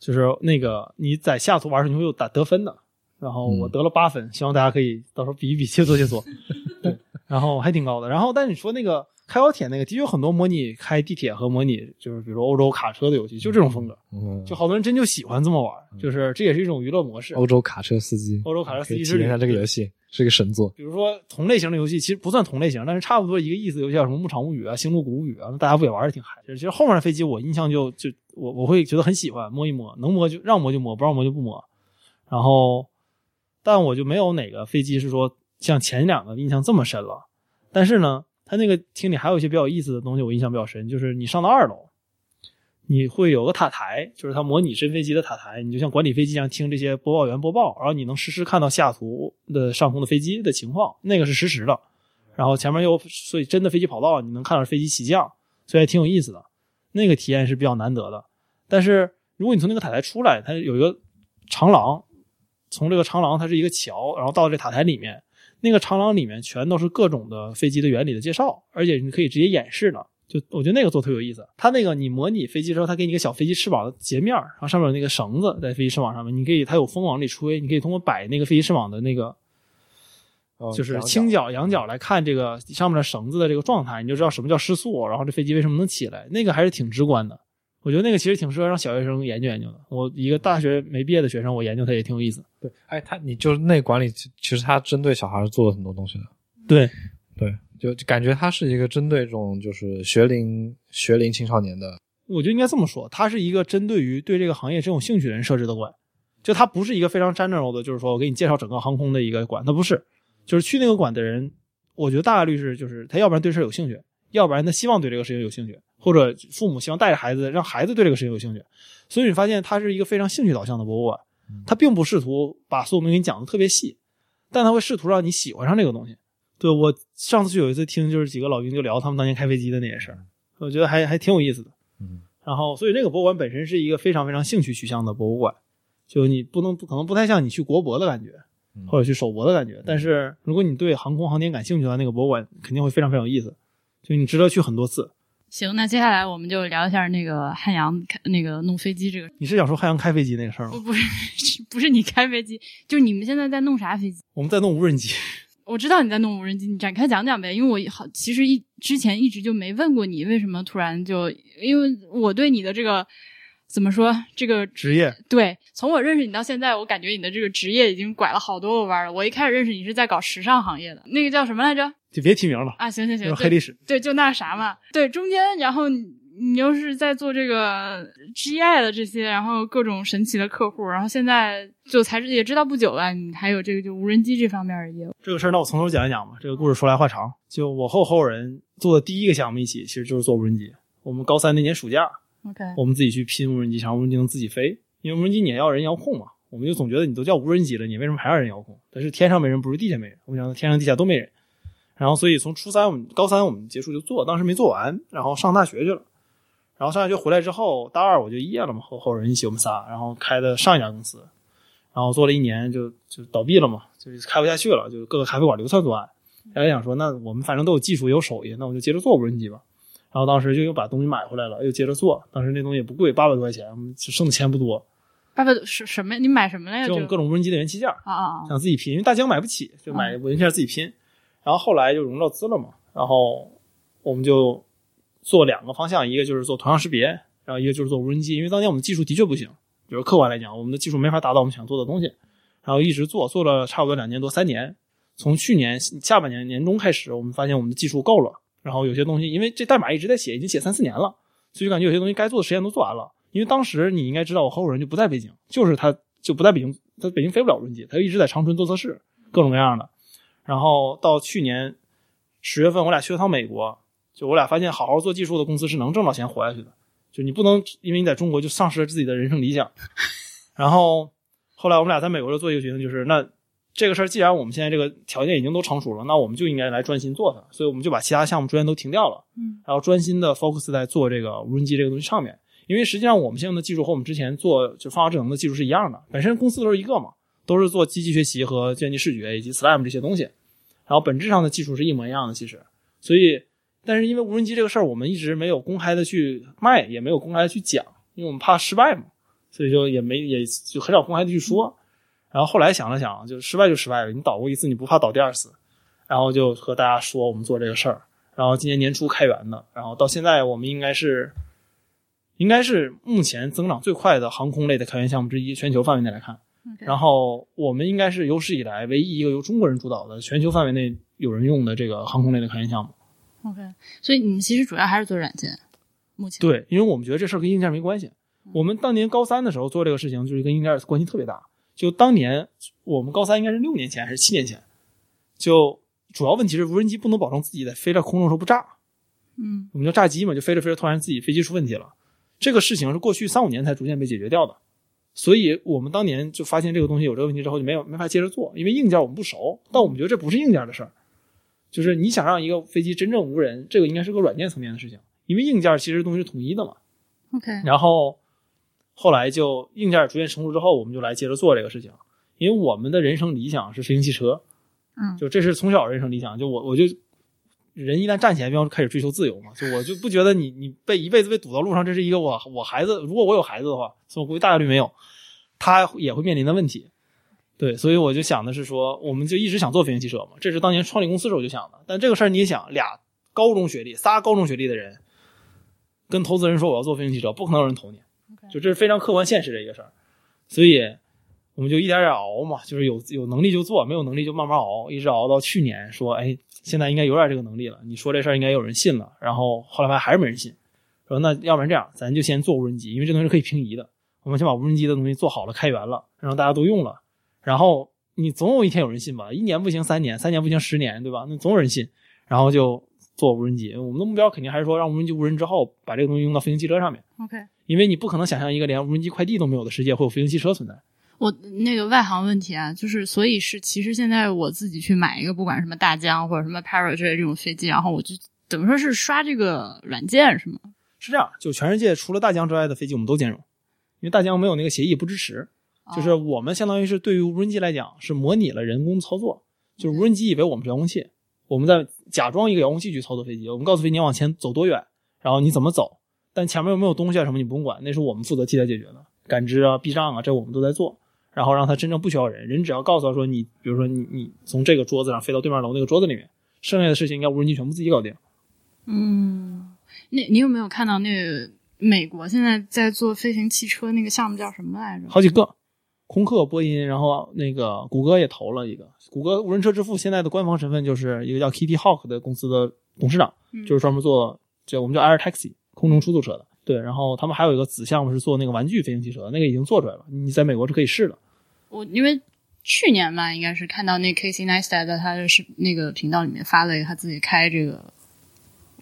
就是那个你在下图玩的时候你会有打得分的，然后我得了八分，希望大家可以到时候比一比，切磋切磋。对，然后还挺高的。然后但是你说那个开高铁那个，的确有很多模拟开地铁和模拟就是比如说欧洲卡车的游戏，就这种风格，嗯，就好多人真就喜欢这么玩，就是这也是一种娱乐模式。欧洲卡车司机，欧洲卡车司机体验一下这个游戏，是一个神作。比如说同类型的游戏，其实不算同类型，但是差不多一个意思的游戏，叫什么《牧场物语》啊、《星露谷物语》啊，那大家不也玩的挺嗨？其实后面的飞机我印象就就我我会觉得很喜欢，摸一摸，能摸就让摸就摸，不让摸就不摸。然后，但我就没有哪个飞机是说像前两个印象这么深了。但是呢，它那个厅里还有一些比较有意思的东西，我印象比较深，就是你上到二楼，你会有个塔台，就是它模拟真飞机的塔台，你就像管理飞机一样听这些播报员播报，然后你能实时看到下图的上空的飞机的情况，那个是实时的。然后前面有，所以真的飞机跑道你能看到飞机起降，所以还挺有意思的。那个体验是比较难得的。但是如果你从那个塔台出来，它有一个长廊，从这个长廊它是一个桥，然后到这塔台里面，那个长廊里面全都是各种的飞机的原理的介绍，而且你可以直接演示呢。就我觉得那个做特别有意思。它那个你模拟飞机之后，它给你一个小飞机翅膀的截面，然后上面有那个绳子在飞机翅膀上面，你可以它有风往里吹，你可以通过摆那个飞机翅膀的那个哦就是倾角、仰角来看这个上面的绳子的这个状态，你就知道什么叫失速，然后这飞机为什么能起来，那个还是挺直观的。我觉得那个其实挺适合让小学生研究研究的。我一个大学没毕业的学生，我研究它也挺有意思。对，哎，他你就是那管理，其其实他针对小孩做了很多东西的。对，对，就就感觉他是一个针对这种就是学龄学龄青少年的。我觉得应该这么说，它是一个针对于对这个行业真有兴趣的人设置的馆，就它不是一个非常 general 的，就是说我给你介绍整个航空的一个馆，它不是，就是去那个馆的人，我觉得大概率是就是他要不然对事儿有兴趣，要不然他希望对这个事情有兴趣，或者父母希望带着孩子让孩子对这个事情有兴趣，所以你发现它是一个非常兴趣导向的博物馆，它并不试图把所有东西给你讲的特别细，但它会试图让你喜欢上这个东西。对我上次去有一次听，就是几个老兵就聊他们当年开飞机的那些事儿，我觉得还还挺有意思的。嗯，然后，所以那个博物馆本身是一个非常非常兴趣取向的博物馆，就你不能不可能不太像你去国博的感觉，或者去首博的感觉。但是如果你对航空航天感兴趣的话，那个博物馆肯定会非常非常有意思，就你值得去很多次。行，那接下来我们就聊一下那个汉阳开那个弄飞机这个。你是想说汉阳开飞机那个事儿吗？不不是不是你开飞机，就是你们现在在弄啥飞机？我们在弄无人机，我知道你在弄无人机，你展开讲讲呗。因为我好其实一之前一直就没问过你为什么突然就，因为我对你的这个怎么说这个职业对，从我认识你到现在，我感觉你的这个职业已经拐了好多个弯儿了。我一开始认识你是在搞时尚行业的，那个叫什么来着？就别提名了，啊，行行行，就黑历史。对，就那啥嘛。对，中间然后你你又是在做这个 GI 的这些，然后各种神奇的客户，然后现在就才也知道不久了，你还有这个就无人机这方面的业务。这个事儿，那我从头讲一讲吧。这个故事说来话长。就我和合伙人做的第一个项目一起，其实就是做无人机。我们高三那年暑假，OK，我们自己去拼无人机，想让无人机能自己飞。因为无人机你也要人遥控嘛，我们就总觉得你都叫无人机了，你为什么还要人遥控？但是天上没人，不是地下没人。我们想天上地下都没人。然后所以从初三我们高三我们结束就做，当时没做完，然后上大学去了。然后上大学回来之后，大二我就毕业了嘛，和后人一起我们仨，然后开的上一家公司，然后做了一年就就倒闭了嘛，就是开不下去了，就各个咖啡馆流窜作案。大家想说，那我们反正都有技术有手艺，那我就接着做无人机吧。然后当时就又把东西买回来了，又接着做。当时那东西也不贵，八百多块钱，我们剩的钱不多，爸爸是什么？你买什么了呀？就各种无人机的元器件，啊啊啊！想自己拼，因为大疆买不起，就买元器件自己拼。然后后来就融到资了嘛，然后我们就做两个方向，一个就是做图像识别，然后一个就是做无人机。因为当年我们的技术的确不行，比如客观来讲，我们的技术没法达到我们想做的东西，然后一直做，做了差不多两年多三年。从去年下半年年中开始，我们发现我们的技术够了，然后有些东西，因为这代码一直在写，已经写三四年了，所以就感觉有些东西该做的实验都做完了。因为当时你应该知道，我合伙人就不在北京，就是他就不在北京，他北京飞不了轮机，他就一直在长春做测试，各种各样的。然后到去年十月份，我俩去了趟美国，就我俩发现好好做技术的公司是能挣到钱活下去的，就你不能因为你在中国就丧失了自己的人生理想。然后后来我们俩在美国就做一个决定，就是那这个事儿既然我们现在这个条件已经都成熟了，那我们就应该来专心做它，所以我们就把其他项目逐渐都停掉了，嗯，然后专心的 focus 在做这个无人机这个东西上面。因为实际上我们现在的技术和我们之前做就方法智能的技术是一样的，本身公司都是一个嘛，都是做机器学习和计算机视觉以及 SLAM 这些东西，然后本质上的技术是一模一样的，其实，所以，但是因为无人机这个事儿，我们一直没有公开的去卖，也没有公开的去讲，因为我们怕失败嘛，所以就也没也就很少公开的去说。然后后来想了想，就失败就失败了，你倒过一次，你不怕倒第二次，然后就和大家说我们做这个事儿，然后今年年初开源的，然后到现在我们应该是。应该是目前增长最快的航空类的开源项目之一，全球范围内来看。然后我们应该是有史以来唯一一个由中国人主导的全球范围内有人用的这个航空类的开源项目。OK，所以你们其实主要还是做软件，目前对，因为我们觉得这事儿跟硬件没关系。我们当年高三的时候做这个事情，就是跟硬件关系特别大。就当年我们高三应该是六年前还是七年前，就主要问题是无人机不能保证自己在飞在空中的时候不炸。嗯我们叫炸机嘛，就飞着飞着突然自己飞机出问题了。这个事情是过去三五年才逐渐被解决掉的，所以我们当年就发现这个东西有这个问题之后就没有没法接着做，因为硬件我们不熟，但我们觉得这不是硬件的事儿，就是你想让一个飞机真正无人，这个应该是个软件层面的事情，因为硬件其实东西是统一的嘛。OK，然后后来就硬件逐渐成熟之后，我们就来接着做这个事情，因为我们的人生理想是飞行汽车，嗯就这是从小人生理想，就我我就人一旦站起来，就开始追求自由嘛，就我就不觉得你你被一辈子被堵到路上，这是一个我我孩子，如果我有孩子的话，所以我估计大概率没有，他也会面临的问题。对，所以我就想的是说，我们就一直想做飞行汽车嘛，这是当年创立公司时候就想的。但这个事儿你也想，俩高中学历，仨高中学历的人，跟投资人说我要做飞行汽车，不可能有人投你。就这是非常客观现实的一个事儿，所以我们就一点点熬嘛，就是有有能力就做，没有能力就慢慢熬，一直熬到去年说，哎，现在应该有点这个能力了，你说这事儿应该有人信了，然后后来发现还是没人信，说那要不然这样，咱就先做无人机，因为这东西是可以平移的，我们先把无人机的东西做好了，开源了，让大家都用了，然后你总有一天有人信吧，一年不行三年，三年不行十年，对吧？那总有人信，然后就做无人机。我们的目标肯定还是说让无人机无人之后，把这个东西用到飞行汽车上面。OK，因为你不可能想象一个连无人机快递都没有的世界会有飞行汽车存在。我那个外行问题啊，就是所以是其实现在我自己去买一个，不管什么大疆或者什么 Parrot 之类这种飞机，然后我就怎么说是刷这个软件是吗？是这样，就全世界除了大疆之外的飞机我们都兼容，因为大疆没有那个协议不支持。就是哦我们相当于是对于无人机来讲是模拟了人工操作，就是无人机以为我们是遥控器，我们在假装一个遥控器去操作飞机，我们告诉飞机你往前走多远，然后你怎么走，但前面有没有东西啊什么你不用管，那是我们负责替他解决的，感知啊、避障啊，这我们都在做，然后让他真正不需要人，人只要告诉他说你，比如说你你从这个桌子上飞到对面楼那个桌子里面，剩下的事情应该无人机全部自己搞定。嗯，那你有没有看到那个美国现在在做飞行汽车那个项目叫什么来着？好几个，空客、波音，然后那个谷歌也投了一个。谷歌无人车之父现在的官方身份就是一个叫 Kitty Hawk 的公司的董事长，嗯就是专门做这我们叫 Air Taxi 空中出租车的。对，然后他们还有一个子项目是做那个玩具飞行汽车，那个已经做出来了，你在美国是可以试的。我因为去年吧，应该是看到那 Casey Neistat 在他的是那个频道里面发了一个他自己开这个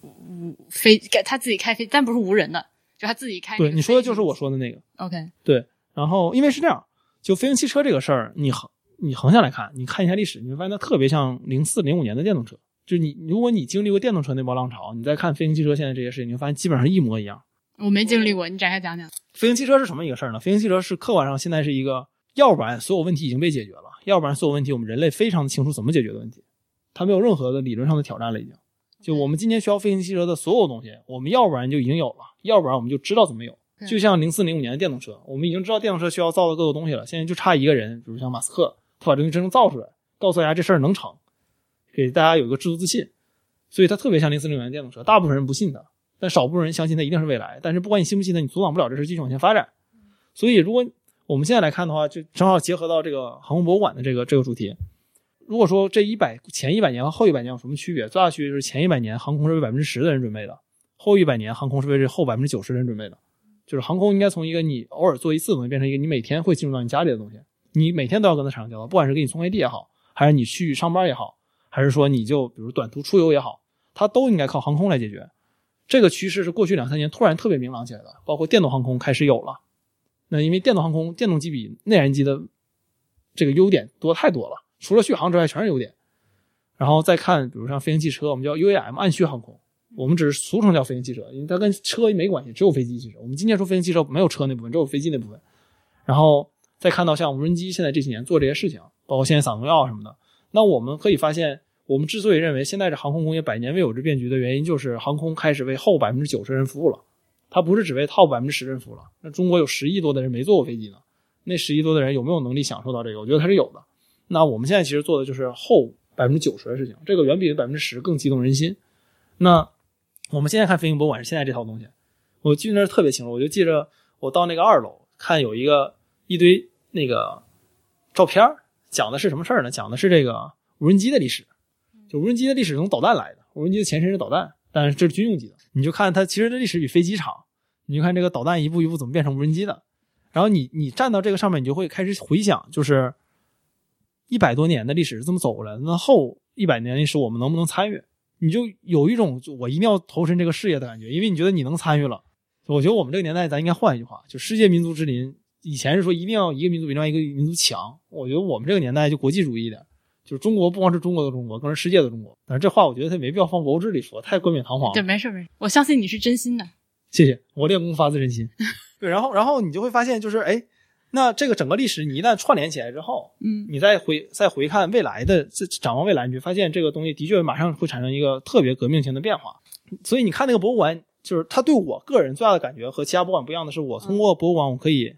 无飞，他自己开飞，但不是无人的，就他自己开。对，你说的就是我说的那个。OK，对，然后因为是这样，就飞行汽车这个事儿，你横你横向来看，你看一下历史，你会发现它特别像零四零五年的电动车。就是你，如果你经历过电动车那波浪潮，你再看飞行汽车现在这些事情，你会发现基本上一模一样。我没经历过，你展开讲讲。飞行汽车是什么一个事儿呢？飞行汽车是客观上现在是一个，要不然所有问题已经被解决了，要不然所有问题我们人类非常的清楚怎么解决的问题，它没有任何的理论上的挑战了已经。就我们今天需要飞行汽车的所有东西，我们要不然就已经有了，要不然我们就知道怎么有。就像零四零五年的电动车，我们已经知道电动车需要造的各个东西了，现在就差一个人，比如像马斯克，他把这东西真正造出来，告诉大家这事儿能成，给大家有一个制度自信。所以它特别像零四零五年的电动车，大部分人不信的，但少部分人相信它一定是未来。但是不管你信不信它，你阻挡不了这事继续往前发展。所以如果我们现在来看的话，就正好结合到这个航空博物馆的这个这个主题。如果说这一百前一百年和后一百年有什么区别？最大区别就是前一百年航空是为百分之十的人准备的，后一百年航空是为这后百分之九十的人准备的。就是航空应该从一个你偶尔做一次的东西，变成一个你每天会进入到你家里的东西，你每天都要跟它产生交道，不管是给你送快递也好，还是你去上班也好，还是说你就比如短途出游也好，它都应该靠航空来解决。这个趋势是过去两三年突然特别明朗起来的，包括电动航空开始有了。那因为电动航空，电动机比内燃机的这个优点多太多了，除了续航之外全是优点。然后再看，比如像飞行汽车，我们叫 UAM 暗续航空，我们只是俗称叫飞行汽车，因为它跟车没关系，只有飞机汽车。我们今天说飞行汽车没有车那部分，只有飞机那部分。然后再看到像无人机现在这几年做这些事情，包括现在撒农药什么的，那我们可以发现，我们之所以认为现在这航空工业百年未有之变局的原因，就是航空开始为后百分之九十人服务了，它不是只为 top 百分之十人服务了。那中国有十亿多的人没坐过飞机呢，那十亿多的人有没有能力享受到这个？我觉得它是有的。那我们现在其实做的就是后百分之九十的事情，这个远比百分之十更激动人心。那我们现在看飞行博物馆是现在这套东西，我记得那特别清楚，我就记着我到那个二楼看有一个一堆那个照片儿讲的是什么事儿呢？讲的是这个无人机的历史，就无人机的历史从导弹来的，无人机的前身是导弹，但是这是军用级的。你就看它其实的历史比飞机长，你就看这个导弹一步一步怎么变成无人机的，然后你你站到这个上面，你就会开始回想，就是一百多年的历史是这么走过来的，那后一百年历史我们能不能参与？你就有一种就我一定要投身这个事业的感觉，因为你觉得你能参与了。我觉得我们这个年代，咱应该换一句话，就世界民族之林。以前是说一定要一个民族比另外一个民族强，我觉得我们这个年代就国际主义一点，就是中国不光是中国的中国，更是世界的中国。但是这话我觉得他没必要放博物志里说，太冠冕堂皇了。对，没事没事，我相信你是真心的。谢谢，我练功发自真心。对，然后然后你就会发现，就是哎，那这个整个历史你一旦串联起来之后，嗯你再回再回看未来的，这展望未来，你就发现这个东西的确马上会产生一个特别革命性的变化。所以你看那个博物馆，就是它对我个人最大的感觉和其他博物馆不一样的是，我通过博物馆我可以，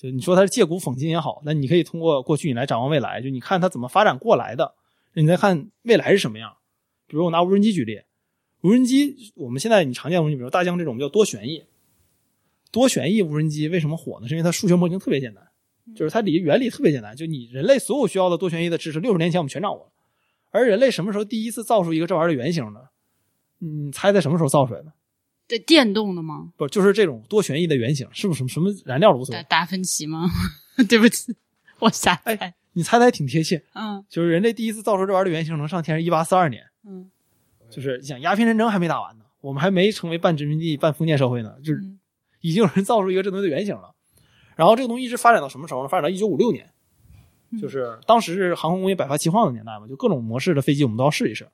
就你说它是借古讽今也好，那你可以通过过去你来展望未来，就你看它怎么发展过来的，你再看未来是什么样。比如我拿无人机举例，无人机我们现在你常见的东西，比如大疆这种叫多旋翼，多旋翼无人机为什么火呢？是因为它数学模型特别简单，就是它理原理特别简单，就你人类所有需要的多旋翼的知识，六十年前我们全掌握了。而人类什么时候第一次造出一个这玩意儿的原型呢？你猜在什么时候造出来的？对，电动的吗？不就是这种多旋翼的原型，是不是什么什么燃料都无所谓？达达芬奇吗？对不起，我瞎猜。哎你猜的还挺贴切，嗯就是人类第一次造出这玩意儿的原型能上天是一八四二年，嗯就是你想鸦片战争还没打完呢，我们还没成为半殖民地半封建社会呢，就是嗯已经有人造出一个这东西的原型了。然后这个东西一直发展到什么时候呢？发展到一九五六年，就是当时是航空工业百花齐放的年代嘛，就各种模式的飞机我们都要试一试。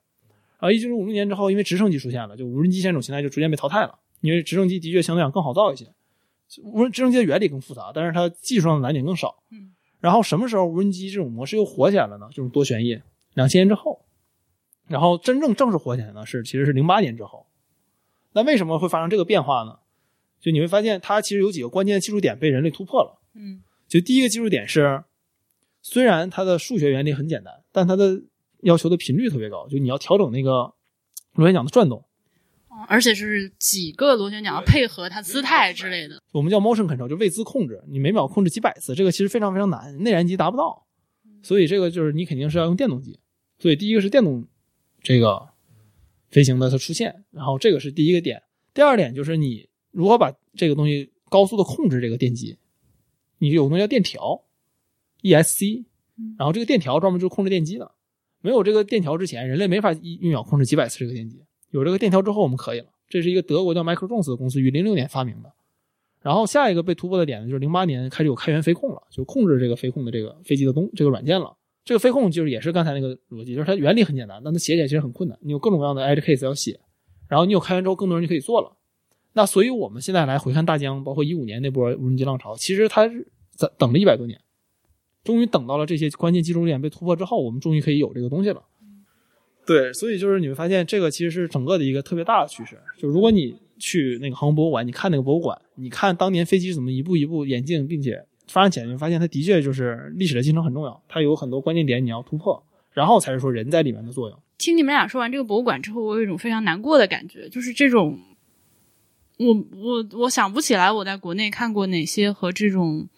然后一九五六年之后，因为直升机出现了，就无人机这种形态就逐渐被淘汰了，因为直升机的确相对讲更好造一些，无人直升机的原理更复杂，但是它技术上的难点更少。嗯然后什么时候无人机这种模式又火起来了呢？就是多旋翼，两千年之后。然后真正正式火起来呢，是其实是零八年之后。那为什么会发生这个变化呢？就你会发现，它其实有几个关键的技术点被人类突破了。嗯就第一个技术点是，虽然它的数学原理很简单，但它的要求的频率特别高，就你要调整那个螺旋桨的转动。哦而且是几个螺旋桨配合它姿态之类的。我们叫 motion control，就位姿控制，你每秒控制几百次，这个其实非常非常难，内燃机达不到，所以这个就是你肯定是要用电动机。所以第一个是电动这个飞行的它出现，然后这个是第一个点。第二点就是你如何把这个东西高速的控制这个电机，你有个东西叫电条，ESC，然后这个电条专门就是控制电机的。没有这个电条之前，人类没法一秒控制几百次这个电机。有这个电条之后，我们可以了。这是一个德国叫 Microjones 的公司于零六年发明的。然后下一个被突破的点呢，就是零八年开始有开源飞控了，就控制这个飞控的这个飞机的东这个软件了。这个飞控就是也是刚才那个逻辑，就是它原理很简单，但它写起来其实很困难。你有各种各样的 edge case 要写，然后你有开源之后，更多人就可以做了。那所以我们现在来回看大疆，包括一五年那波无人机浪潮，其实它是在等了一百多年，终于等到了这些关键技术点被突破之后，我们终于可以有这个东西了。对，所以就是你会发现，这个其实是整个的一个特别大的趋势。就如果你去那个航空博物馆，你看那个博物馆，你看当年飞机怎么一步一步演进，并且发展起来，你会发现它的确就是历史的进程很重要，它有很多关键点你要突破，然后才是说人在里面的作用。听你们俩说完这个博物馆之后，我有一种非常难过的感觉，就是这种，我我我想不起来我在国内看过哪些和这种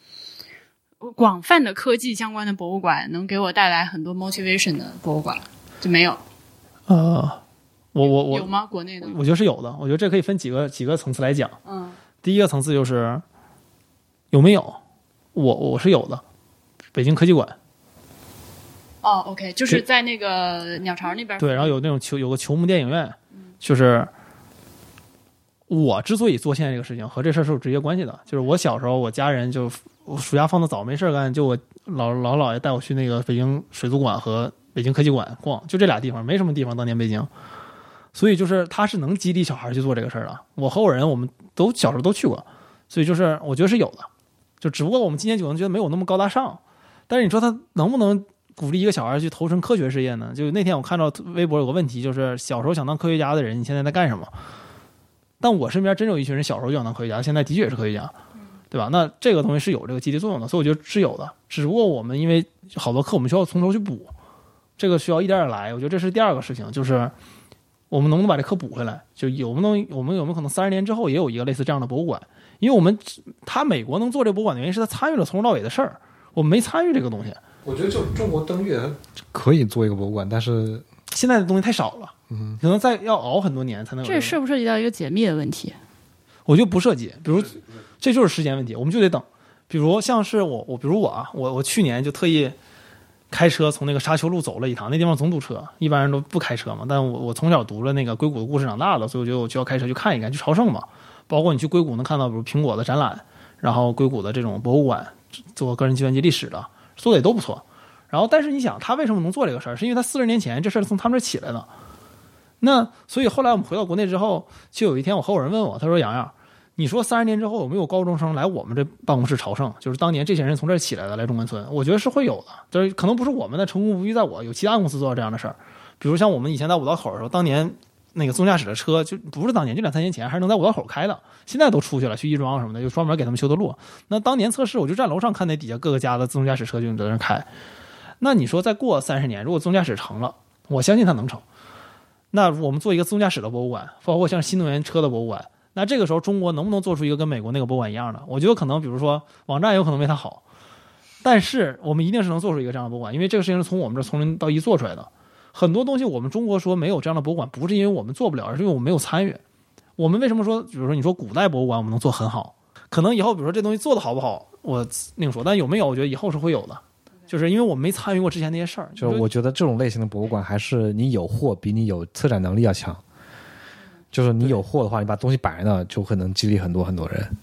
广泛的科技相关的博物馆能给我带来很多 motivation 的博物馆，就没有。呃，我我我有吗？国内的？我觉得是有的。我觉得这可以分几个几个层次来讲。嗯第一个层次就是有没有，我我是有的，北京科技馆哦，OK，就是在那个鸟巢那边。对，然后有那种球有个球幕电影院，就是我之所以做现在这个事情和这事儿是有直接关系的，就是我小时候我家人就我暑假放的早没事干，就我老老姥爷带我去那个北京水族馆和北京科技馆逛，就这俩地方，没什么地方。当年北京，所以就是他是能激励小孩去做这个事儿的。我和我人我们都小时候都去过，所以就是我觉得是有的，就只不过我们今年可能觉得没有那么高大上，但是你说他能不能鼓励一个小孩去投身科学事业呢？就那天我看到微博有个问题，就是小时候想当科学家的人，你现在在干什么？但我身边真有一群人小时候就想当科学家，现在的确也是科学家，对吧？那这个东西是有这个激励作用的，所以我觉得是有的。只不过我们因为好多课我们需要从头去补，这个需要一点点来。我觉得这是第二个事情，就是我们能不能把这课补回来？就有没能我们有没有可能三十年之后也有一个类似这样的博物馆？因为我们他美国能做这博物馆的原因是他参与了从头到尾的事儿，我们没参与这个东西。我觉得就中国登月可以做一个博物馆，但是现在的东西太少了，嗯，可能再要熬很多年才能有这涉不涉及到一个解密的问题？我觉得不涉及，比如这就是时间问题，我们就得等。比如像是我，我比如我啊，我我去年就特意开车从那个沙丘路走了一趟，那地方总堵车，一般人都不开车嘛。但我我从小读了那个硅谷的故事长大的，所以我觉得我就要开车去看一看，去朝圣嘛。包括你去硅谷能看到，比如苹果的展览，然后硅谷的这种博物馆，做个人计算机历史的，做的也都不错。然后，但是你想，他为什么能做这个事儿？是因为他四十年前这事儿从他们这儿起来的。那所以后来我们回到国内之后，就有一天我合伙人问我，他说：“洋洋，你说三十年之后有没有高中生来我们这办公室朝圣？就是当年这些人从这儿起来的，来中关村？我觉得是会有的，就是可能不是我们的成功不必在我，有其他公司做到这样的事儿。比如像我们以前在五道口的时候，当年那个自动驾驶的车就不是当年，就两三年前还是能在五道口开的，现在都出去了，去亦庄什么的，就专门给他们修的路。那当年测试，我就站楼上看那底下各个家的自动驾驶车就在那开。那你说再过三十年，如果自动驾驶成了，我相信它能成。那我们做一个自动驾驶的博物馆，包括像新能源车的博物馆，那这个时候中国能不能做出一个跟美国那个博物馆一样的？我觉得可能，比如说网站有可能没它好，但是我们一定是能做出一个这样的博物馆，因为这个事情是从我们这从零到一做出来的。很多东西我们中国说没有这样的博物馆，不是因为我们做不了，而是因为我们没有参与。我们为什么说，比如说你说古代博物馆我们能做很好，可能以后比如说这东西做的好不好，我另说，但有没有，我觉得以后是会有的。就是因为我没参与过之前那些事儿，就是我觉得这种类型的博物馆还是你有货比你有策展能力要强。就是你有货的话，你把东西摆在那，就会能激励很多很多人。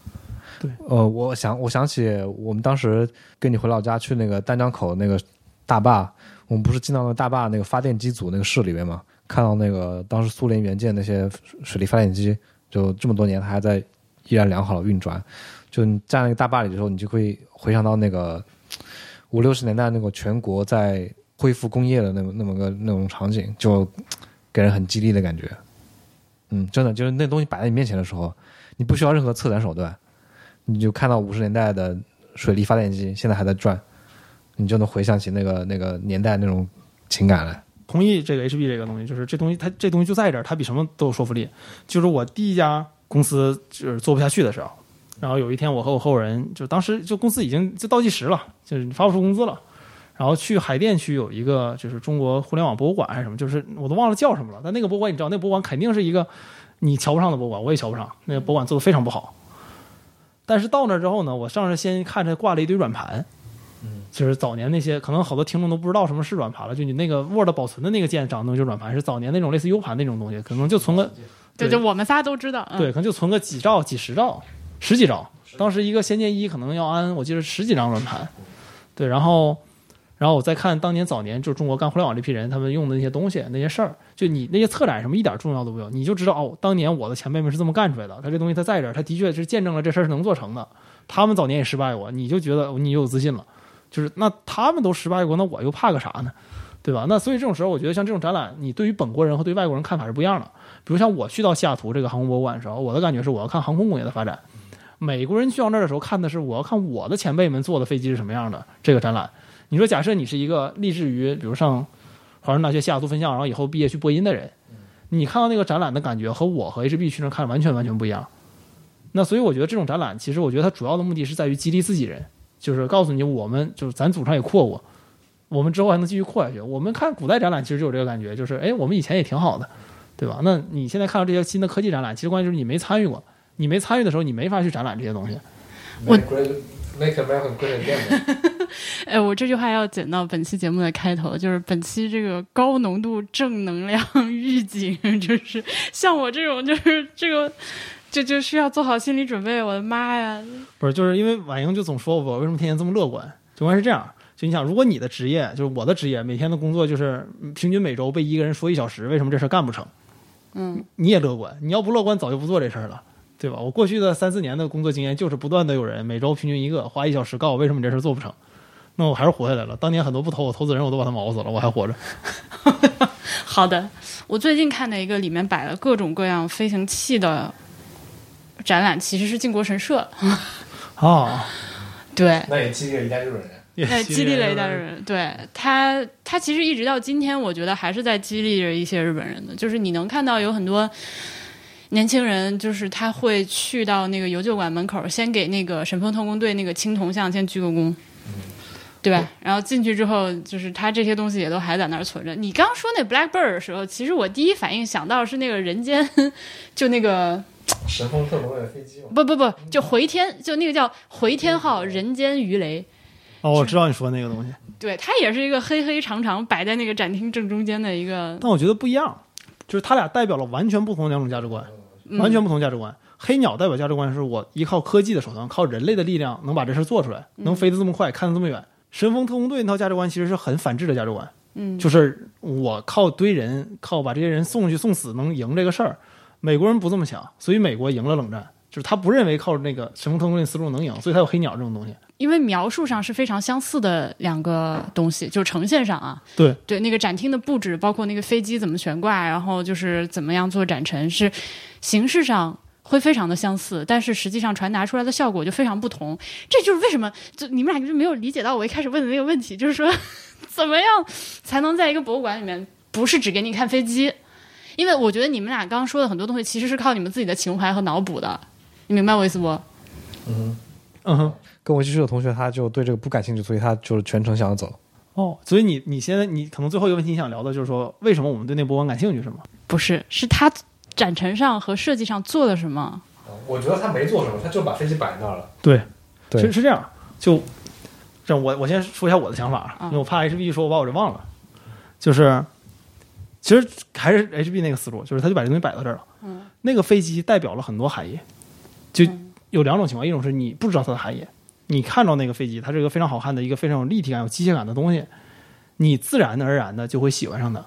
对，呃，我想我想起我们当时跟你回老家去那个丹江口那个大坝，我们不是进到那个大坝那个发电机组那个室里面嘛，看到那个当时苏联援建那些水力发电机，就这么多年它还在依然良好的运转。就你站那个大坝里的时候，你就会回想到那个。五六十年代那个全国在恢复工业的那么那么个那种场景，就给人很激励的感觉。嗯，真的就是那东西摆在你面前的时候，你不需要任何策展手段，你就看到五十年代的水力发电机现在还在转，你就能回想起那个那个年代那种情感来。同意这个 HB 这个东西，就是这东西它这东西就在这儿，它比什么都有说服力。就是我第一家公司就是做不下去的时候，然后有一天我和我合伙人就当时就公司已经就倒计时了，就是发不出工资了。然后去海淀区有一个就是中国互联网博物馆还是什么，就是我都忘了叫什么了。但那个博物馆你知道，那个博物馆肯定是一个你瞧不上的博物馆，我也瞧不上。那个博物馆做的非常不好。但是到那之后呢，我上来先看着挂了一堆软盘，就是早年那些可能好多听众都不知道什么是软盘了，就你那个 Word 保存的那个键长的东西就是软盘，是早年那种类似 U 盘那种东西，可能就存个对，就我们仨都知道。嗯、对，可能就存个几兆、几十兆、十几张。当时一个《仙剑一》可能要安，我记得十几张软盘。对，然后，然后我再看当年早年就是中国干互联网这批人他们用的那些东西、那些事儿，就你那些策展什么一点重要都没有，你就知道哦，当年我的前辈们是这么干出来的。他这东西他在这儿，他的确是见证了这事儿是能做成的。他们早年也失败过，你就觉得你有自信了。就是那他们都失败过，那我又怕个啥呢？对吧？那所以这种时候，我觉得像这种展览，你对于本国人和对外国人看法是不一样的。比如像我去到西雅图这个航空博物馆的时候，我的感觉是我要看航空工业的发展。美国人去到那儿的时候看的是我要看我的前辈们坐的飞机是什么样的这个展览。你说假设你是一个立志于比如上华盛顿大学西雅图分校，然后以后毕业去播音的人，你看到那个展览的感觉和我和 HB 去那儿看完全完全不一样。那所以我觉得这种展览，其实我觉得它主要的目的是在于激励自己人，就是告诉你我们就是咱祖上也扩过，我们之后还能继续扩下去。我们看古代展览其实就有这个感觉，就是哎，我们以前也挺好的，对吧？那你现在看到这些新的科技展览，其实关键就是你没参与过，你没参与的时候，你没法去展览这些东西。我 Make America Great Again。哎，我这句话要剪到本期节目的开头，就是本期这个高浓度正能量 预警，就是像我这种，就是这个。就就需要做好心理准备，我的妈呀！不是，就是因为婉莹就总说我为什么天天这么乐观，就关是这样。就你想，如果你的职业就是我的职业，每天的工作就是平均每周被一个人说一小时，为什么这事干不成？嗯，你也乐观，你要不乐观，早就不做这事儿了，对吧？我过去的三四年的工作经验就是不断的有人每周平均一个花一小时告我为什么你这事做不成，那我还是活下来了。当年很多不投我投资人我都把他毛死了，我还活着。好的，我最近看的一个里面摆了各种各样飞行器的。展览其实是靖国神社，哦，对，那也激励了一代日本人，那激励了一代日本人。对他，他其实一直到今天，我觉得还是在激励着一些日本人的。就是你能看到有很多年轻人，就是他会去到那个游旧馆门口，先给那个神风特工队那个青铜像先鞠个躬，对吧？然后进去之后，就是他这些东西也都还在那儿存着。你刚说那 Blackbird 的时候，其实我第一反应想到是那个人间，就那个。神风特工队的飞机吗？不不不，就回天，就那个叫回天号人间鱼雷。哦，我知道你说那个东西。对，它也是一个黑黑长长摆在那个展厅正中间的一个。但我觉得不一样，就是它俩代表了完全不同的两种价值观，完全不同价值观。黑鸟代表价值观是我依靠科技的手段，靠人类的力量能把这事做出来，能飞得这么快，看得这么远。神风特工队那套价值观其实是很反智的价值观，嗯，就是我靠堆人，靠把这些人送去送死能赢这个事儿。美国人不这么想，所以美国赢了冷战，就是他不认为靠那个神风特工队思路能赢，所以他有黑鸟这种东西。因为描述上是非常相似的两个东西，就呈现上啊，对对，那个展厅的布置，包括那个飞机怎么悬挂，然后就是怎么样做展陈，是形式上会非常的相似，但是实际上传达出来的效果就非常不同。这就是为什么就你们俩就没有理解到我一开始问的那个问题，就是说 怎么样才能在一个博物馆里面不是只给你看飞机？因为我觉得你们俩刚刚说的很多东西，其实是靠你们自己的情怀和脑补的，你明白我意思不？嗯嗯哼，跟我一起去的同学他就对这个不感兴趣，所以他就是全程想要走。哦，所以你你现在你可能最后一个问题你想聊的就是说，为什么我们对那博物馆感兴趣是吗？不是，是他展陈上和设计上做了什么？我觉得他没做什么，他就把飞机摆那儿了。对，对是是这样。就这样，我我先说一下我的想法，嗯因为我怕 HB 一说我把我这忘了，就是。其实还是 HB 那个思路，就是他就把这东西摆到这儿了。嗯，那个飞机代表了很多含义，就嗯有两种情况，一种是你不知道它的含义，你看到那个飞机，它是一个非常好看的一个非常有立体感、有机械感的东西，你自然而然的就会喜欢上它。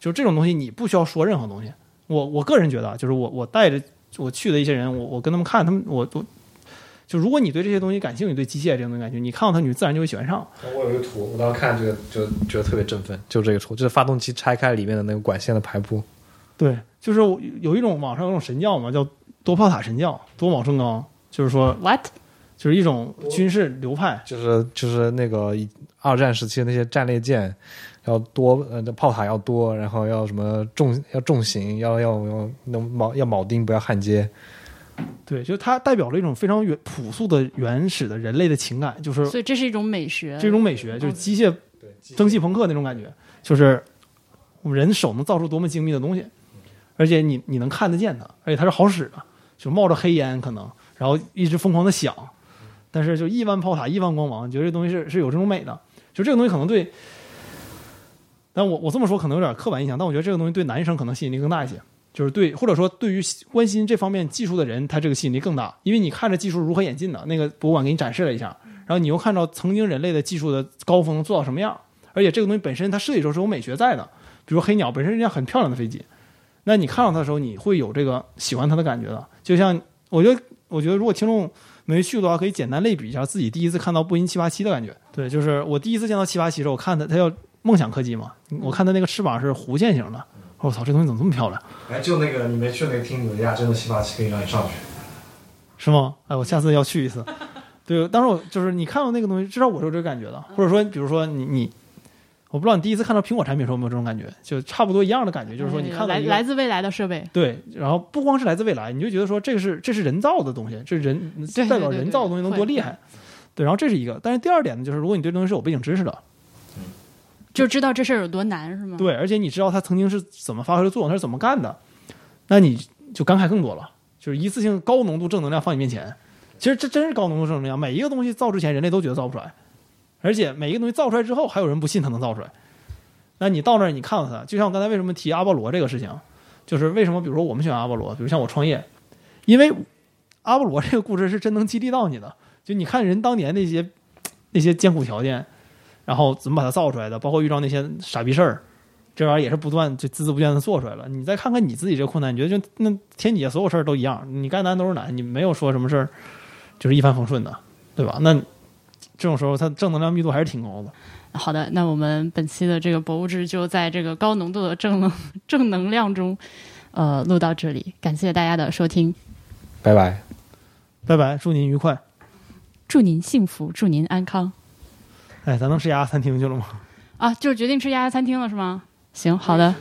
就是这种东西，你不需要说任何东西。我我个人觉得啊，就是我我带着我去的一些人，我我跟他们看，他们我我就如果你对这些东西感兴趣，对机械这种东西感兴趣，你看到它，你自然就会喜欢上。我有一个图，我当时看这个就觉得特别振奋，就这个图，就是发动机拆开里面的那个管线的排布。对，就是有一种网上有一种神教嘛，叫多炮塔神教，多铆圣纲，就是说 what？就是一种军事流派。就是就是那个二战时期的那些战列舰，要多呃炮塔要多，然后要什么重要重型，要要要能铆要铆钉不要焊接。对，就它代表了一种非常原朴素的原始的人类的情感，就是所以这是一种美学。这种美学，就是机械蒸汽朋克那种感觉，就是我们人手能造出多么精密的东西，而且你你能看得见它，而且它是好使的，就冒着黑烟可能，然后一直疯狂的响，但是就亿万炮塔、亿万光芒，觉得这东西是是有这种美的，就这个东西可能对，但我我这么说可能有点刻板印象，但我觉得这个东西对男生可能吸引力更大一些。就是对，或者说对于关心这方面技术的人，他这个吸引力更大，因为你看着技术如何演进的，那个博物馆给你展示了一下，然后你又看到曾经人类的技术的高峰做到什么样，而且这个东西本身它设计时候是有美学在的，比如黑鸟本身是一架很漂亮的飞机，那你看到它的时候，你会有这个喜欢它的感觉的。就像我觉得，我觉得如果听众没去的话，可以简单类比一下自己第一次看到波音七八七的感觉。对，就是我第一次见到七八七的时候，我看它，它叫梦想科技嘛，我看它那个翅膀是弧线型的。我操，这东西怎么这么漂亮？哎，就那个你没去那个听纽亚真的七八七可以让你上去，是吗？哎，我下次要去一次。对，当时我就是你看到那个东西，至少我是有这个感觉的。或者说，比如说你你，我不知道你第一次看到苹果产品时候有没有这种感觉，就差不多一样的感觉，就是说你看到来来自未来的设备，对，然后不光是来自未来，你就觉得说这个是这是人造的东西，这是人代表人造的东西能多厉害。对，然后这是一个，但是第二点呢，就是如果你对东西是有背景知识的。就知道这事儿有多难，是吗？对，而且你知道它曾经是怎么发挥的作用，它是怎么干的，那你就感慨更多了。就是一次性高浓度正能量放你面前，其实这真是高浓度正能量。每一个东西造之前，人类都觉得造不出来，而且每一个东西造出来之后，还有人不信它能造出来。那你到那儿，你看到它，就像我刚才为什么提阿波罗这个事情，就是为什么，比如说我们选阿波罗，比如像我创业，因为阿波罗这个故事是真能激励到你的。就你看人当年那些那些艰苦条件。然后怎么把它造出来的？包括遇到那些傻逼事儿，这玩意儿也是不断就孜孜不倦的做出来了。你再看看你自己这个困难，你觉得就那天底下所有事儿都一样，你该难都是难，你没有说什么事儿就是一帆风顺的，对吧？那这种时候，它正能量密度还是挺高的。好的，那我们本期的这个博物志就在这个高浓度的正能 正能量中，呃，录到这里。感谢大家的收听，拜拜，拜拜，祝您愉快，祝您幸福，祝您安康。哎，咱能吃鸭餐厅去了吗？啊，就是决定吃鸭餐厅了，是吗？行，好的。